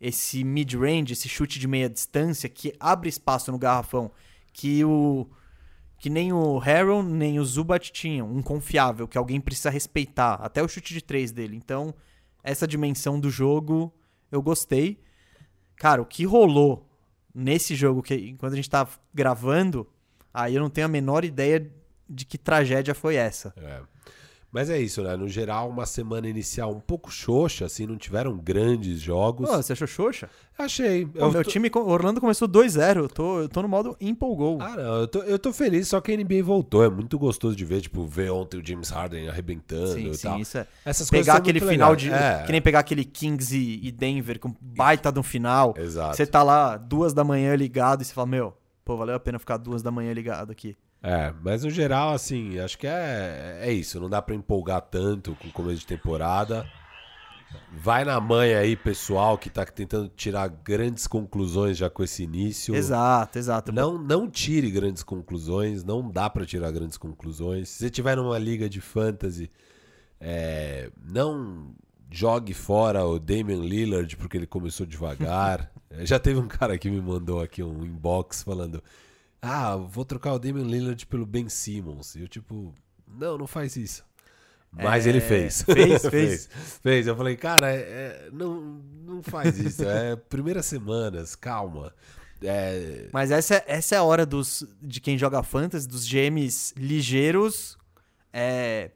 esse mid-range, esse chute de meia distância que abre espaço no garrafão, que o que nem o Harrell nem o Zubat tinham, um confiável que alguém precisa respeitar, até o chute de três dele. Então, essa dimensão do jogo eu gostei. Cara, o que rolou nesse jogo que enquanto a gente tá gravando, aí eu não tenho a menor ideia de que tragédia foi essa. É. Mas é isso, né? No geral, uma semana inicial um pouco xoxa, assim, não tiveram grandes jogos. Pô, você achou xoxa? Achei. Pô, meu tô... time, Orlando começou 2-0, eu tô, eu tô no modo empolgou. Ah, não, eu tô, eu tô feliz, só que a NBA voltou, é muito gostoso de ver, tipo, ver ontem o James Harden arrebentando sim, e sim, tal. Isso é... Essas pegar aquele final de... É. Que nem pegar aquele Kings e, Denver com baita no final. Exato. Você tá lá duas da manhã ligado e você fala, meu, pô, valeu a pena ficar duas da manhã ligado aqui. É, mas no geral, assim, acho que é, é isso. Não dá pra empolgar tanto com o começo de temporada. Vai na manha aí, pessoal, que tá tentando tirar grandes conclusões já com esse início. Exato, exato. Não, não tire grandes conclusões, não dá pra tirar grandes conclusões. Se você tiver numa liga de fantasy, é, não jogue fora o Damian Lillard porque ele começou devagar. [laughs] já teve um cara que me mandou aqui um inbox falando: Ah, vou trocar o Damian Lillard pelo Ben Simmons. E eu, tipo, não, não faz isso. Mas É, ele fez. [laughs] fez, fez. fez. Eu falei, cara, é- é, não, não faz isso. É [laughs] primeiras semanas, calma. É, Mas essa, é- essa é a hora dos, de quem joga fantasy, dos GMs ligeiros é,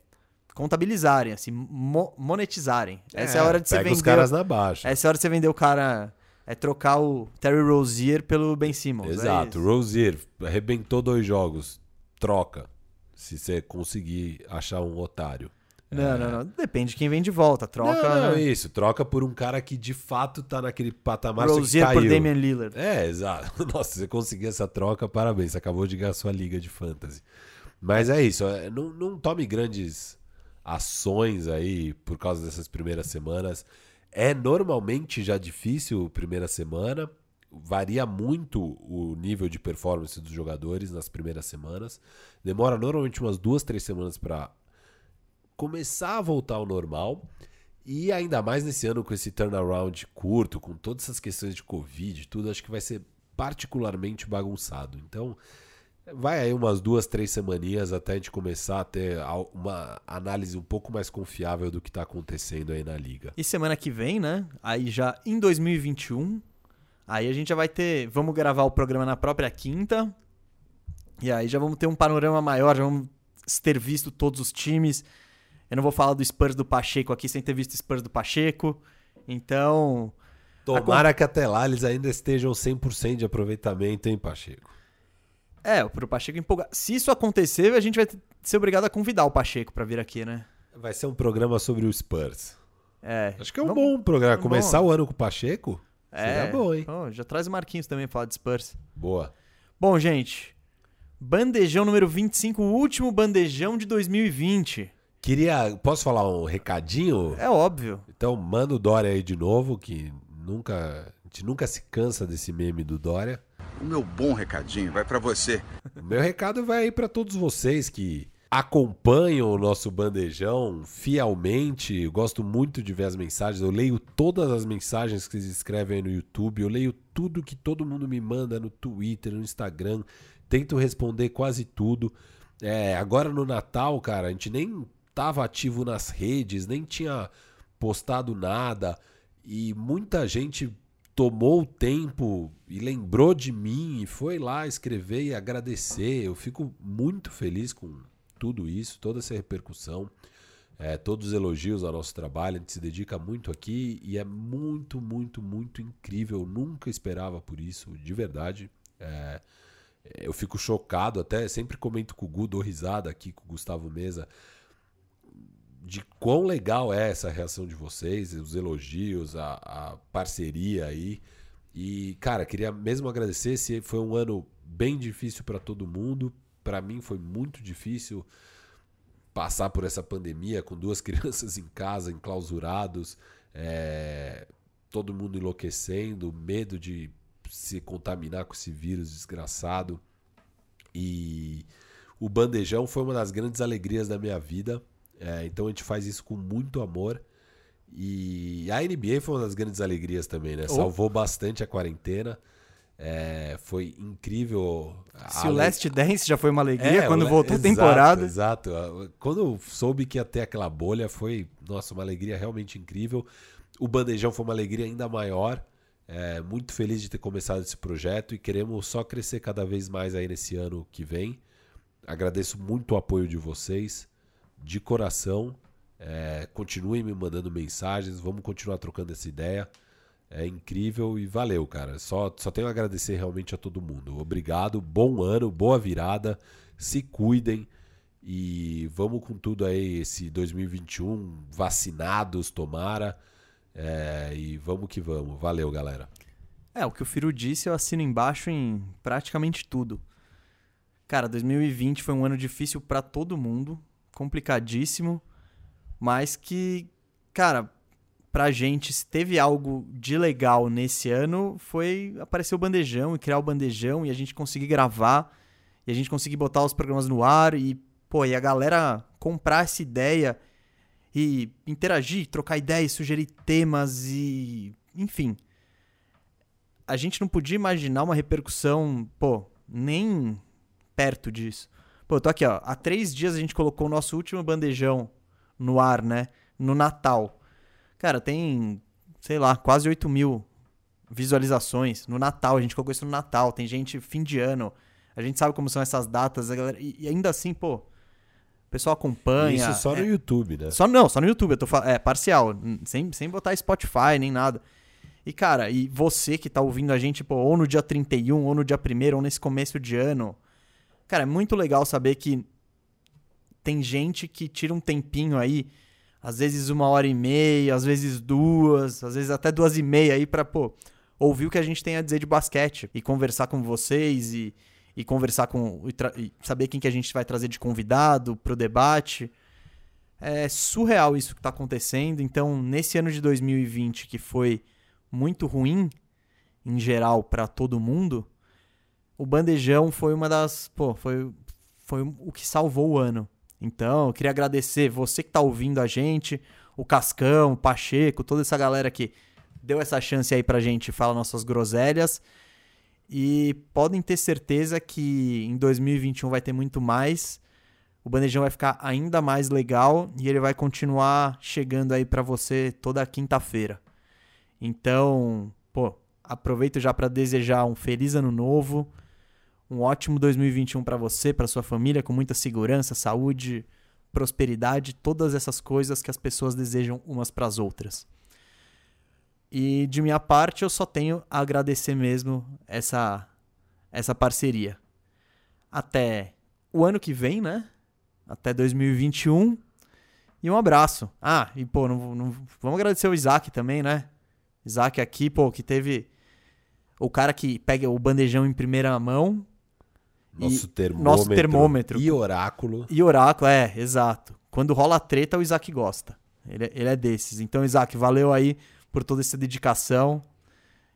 contabilizarem, assim, mo- monetizarem. Essa é, a hora de você vender. os caras na baixa. Essa é a hora de você vender o cara. É trocar o Terry Rozier pelo Ben Simmons. é Exato. isso. Rozier arrebentou dois jogos. Troca. Se você conseguir achar um otário. Não, não, não. Depende de quem vem de volta. Troca. não, não, né? isso. Troca por um cara que de fato tá naquele patamar só que Rozier por caiu. Damian Lillard. É, exato. [laughs] Nossa, se você conseguir essa troca, parabéns. Você acabou de ganhar sua liga de fantasy. Mas é isso. é, Não, não tome grandes ações aí por causa dessas primeiras semanas. É normalmente já difícil primeira semana. Varia muito o nível de performance dos jogadores nas primeiras semanas. Demora normalmente umas duas, três semanas para começar a voltar ao normal. E ainda mais nesse ano com esse turnaround curto, com todas essas questões de Covid tudo, acho que vai ser particularmente bagunçado. Então, vai aí umas duas, três semaninhas até a gente começar a ter uma análise um pouco mais confiável do que está acontecendo aí na liga. E semana que vem, né? Aí já em 2021, aí a gente já vai ter. Vamos gravar o programa na própria quinta. E aí já vamos ter um panorama maior, já vamos ter visto todos os times. Eu não vou falar do Spurs do Pacheco aqui sem ter visto o Spurs do Pacheco. Então. Tomara que até lá eles ainda estejam 100% de aproveitamento, hein, Pacheco? É, pro Pacheco empolgar. Se isso acontecer, a gente vai ser obrigado a convidar o Pacheco pra vir aqui, né? Vai ser um programa sobre o Spurs. É. Acho que é um Vamos- bom programa. bom. Começar o ano com o Pacheco? É. Seria bom, hein? Já traz o Marquinhos também pra falar de Spurs. Boa. Bom, gente. Bandejão número 25, o último bandejão de 2020. Queria. Posso falar um recadinho? É óbvio. Então manda o Dória aí de novo, que nunca. A gente nunca se cansa desse meme do Dória. O meu bom recadinho vai pra você. Meu recado vai aí para todos vocês que acompanham o nosso bandejão fielmente. Eu gosto muito de ver as mensagens. Eu leio todas as mensagens que vocês escrevem aí no YouTube. Eu leio tudo que todo mundo me manda no Twitter, no Instagram. Tento responder quase tudo. É, agora no Natal, cara, a gente nem tava ativo nas redes, nem tinha postado nada. E muita gente tomou o tempo e lembrou de mim e foi lá escrever e agradecer. Eu fico muito feliz com tudo isso, toda essa repercussão, é, todos os elogios ao nosso trabalho. A gente se dedica muito aqui e é muito, muito, muito incrível. Eu nunca esperava por isso, de verdade. É, eu fico chocado, até sempre comento com o Gu, dou risada aqui com o Gustavo Mesa de quão legal é essa reação de vocês, os elogios, a, a parceria aí. E, cara, queria mesmo agradecer. Se foi um ano bem difícil para todo mundo. Para mim foi muito difícil passar por essa pandemia com duas [laughs] crianças em casa, enclausurados, é, todo mundo enlouquecendo, medo de se contaminar com esse vírus desgraçado. E o bandejão foi uma das grandes alegrias da minha vida. É, então a gente faz isso com muito amor. E a NBA foi uma das grandes alegrias também, né? Salvou bastante a quarentena. É, foi incrível. Se o Last Dance já foi uma alegria É, quando voltou a temporada. Exato. Quando soube que ia ter aquela bolha, foi, nossa, uma alegria realmente incrível. O bandejão foi uma alegria ainda maior. É, muito feliz de ter começado esse projeto e queremos só crescer cada vez mais aí nesse ano que vem. Agradeço muito o apoio de vocês, de coração. É, continuem me mandando mensagens, vamos continuar trocando essa ideia. É incrível e valeu, cara. Só, só tenho a agradecer realmente a todo mundo. Obrigado, bom ano, boa virada. Se cuidem e vamos com tudo aí esse 2021, vacinados, tomara. É, e vamos que vamos. Valeu, galera. É, o que o Firu disse, eu assino embaixo em praticamente tudo. Cara, 2020 foi um ano difícil pra todo mundo, complicadíssimo, mas que, cara, pra gente, se teve algo de legal nesse ano, foi aparecer o bandejão e criar o bandejão e a gente conseguir gravar e a gente conseguir botar os programas no ar e, pô, e a galera comprar essa ideia e interagir, trocar ideias, sugerir temas e, enfim, a gente não podia imaginar uma repercussão, pô, nem perto disso. Pô, eu tô aqui, ó. Há três dias a gente colocou o nosso último bandejão no ar, né? No Natal. Cara, tem, sei lá, quase 8 mil visualizações no Natal. A gente colocou isso no Natal. Tem gente fim de ano. A gente sabe como são essas datas. a galera- E, e ainda assim, pô, o pessoal acompanha. Isso só é- no YouTube, né? só não, só no YouTube, eu tô é parcial, sem, sem botar Spotify nem nada. E cara, e você que tá ouvindo a gente, pô, ou no dia 31, ou no dia 1 ou nesse começo de ano. Cara, é muito legal saber que tem gente que tira um tempinho aí, às vezes uma hora e meia, às vezes duas, às vezes até duas e meia aí pra, pô, ouvir o que a gente tem a dizer de basquete e conversar com vocês e, e conversar com. E, e saber quem que a gente vai trazer de convidado pro debate. É surreal isso que tá acontecendo. Então, nesse ano de 2020, que foi muito ruim, em geral, pra todo mundo, o bandejão foi uma das. Pô, foi, foi o que salvou o ano. Então, eu queria agradecer você que tá ouvindo a gente, o Cascão, o Pacheco, toda essa galera que deu essa chance aí pra gente falar nossas groselhas. E podem ter certeza que em 2021 vai ter muito mais. O bandejão vai ficar ainda mais legal e ele vai continuar chegando aí pra você toda quinta-feira. Então, pô, aproveito já pra desejar um feliz ano novo, um ótimo 2021 pra você, pra sua família, com muita segurança, saúde, prosperidade, todas essas coisas que as pessoas desejam umas pras outras. E de minha parte, eu só tenho a agradecer mesmo essa essa parceria. Até o ano que vem, né? Até 2021. E um abraço. Ah, e pô, não, não- vamos agradecer o Isaac também, né? Isaac aqui, pô, que teve o cara que pega o bandejão em primeira mão Nosso E- termômetro. nosso termômetro. E oráculo. e oráculo, é, exato. Quando rola treta, o Isaac gosta. Ele, é- ele é desses. Então, Isaac, valeu aí por toda essa dedicação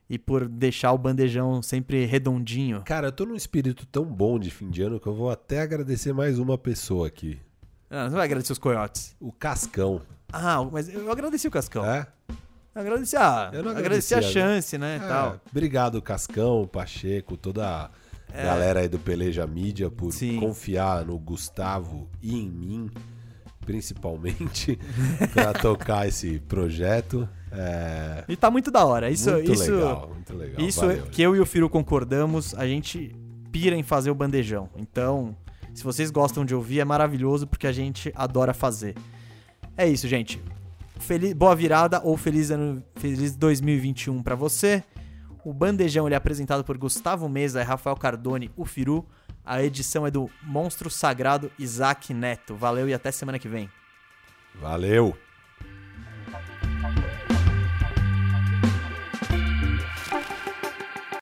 e por deixar o bandejão sempre redondinho. Cara, eu tô num espírito tão bom de fim de ano que eu vou até agradecer mais uma pessoa aqui. Ah, você vai agradecer os coiotes. O Cascão. Ah, mas eu agradeci o Cascão. É? Agradeci, a, Eu não agradeci a agradeci, chance, né, É, tal. Obrigado, Cascão, Pacheco, toda a galera aí do Peleja Mídia por É. Sim. confiar no Gustavo e em mim, principalmente, [laughs] pra tocar esse projeto. É, E tá muito da hora. Isso, muito isso, legal, muito legal. isso valeu. que eu e o Firo concordamos, a gente pira em fazer o bandejão. Então, se vocês gostam de ouvir, é maravilhoso porque a gente adora fazer. É isso, gente. Feliz, boa virada ou feliz ano, feliz 2021 pra você. O bandejão ele é apresentado por Gustavo Mesa e Rafael Cardone, o Firu. A edição é do Monstro Sagrado Isaac Neto. Valeu e até semana que vem. Valeu!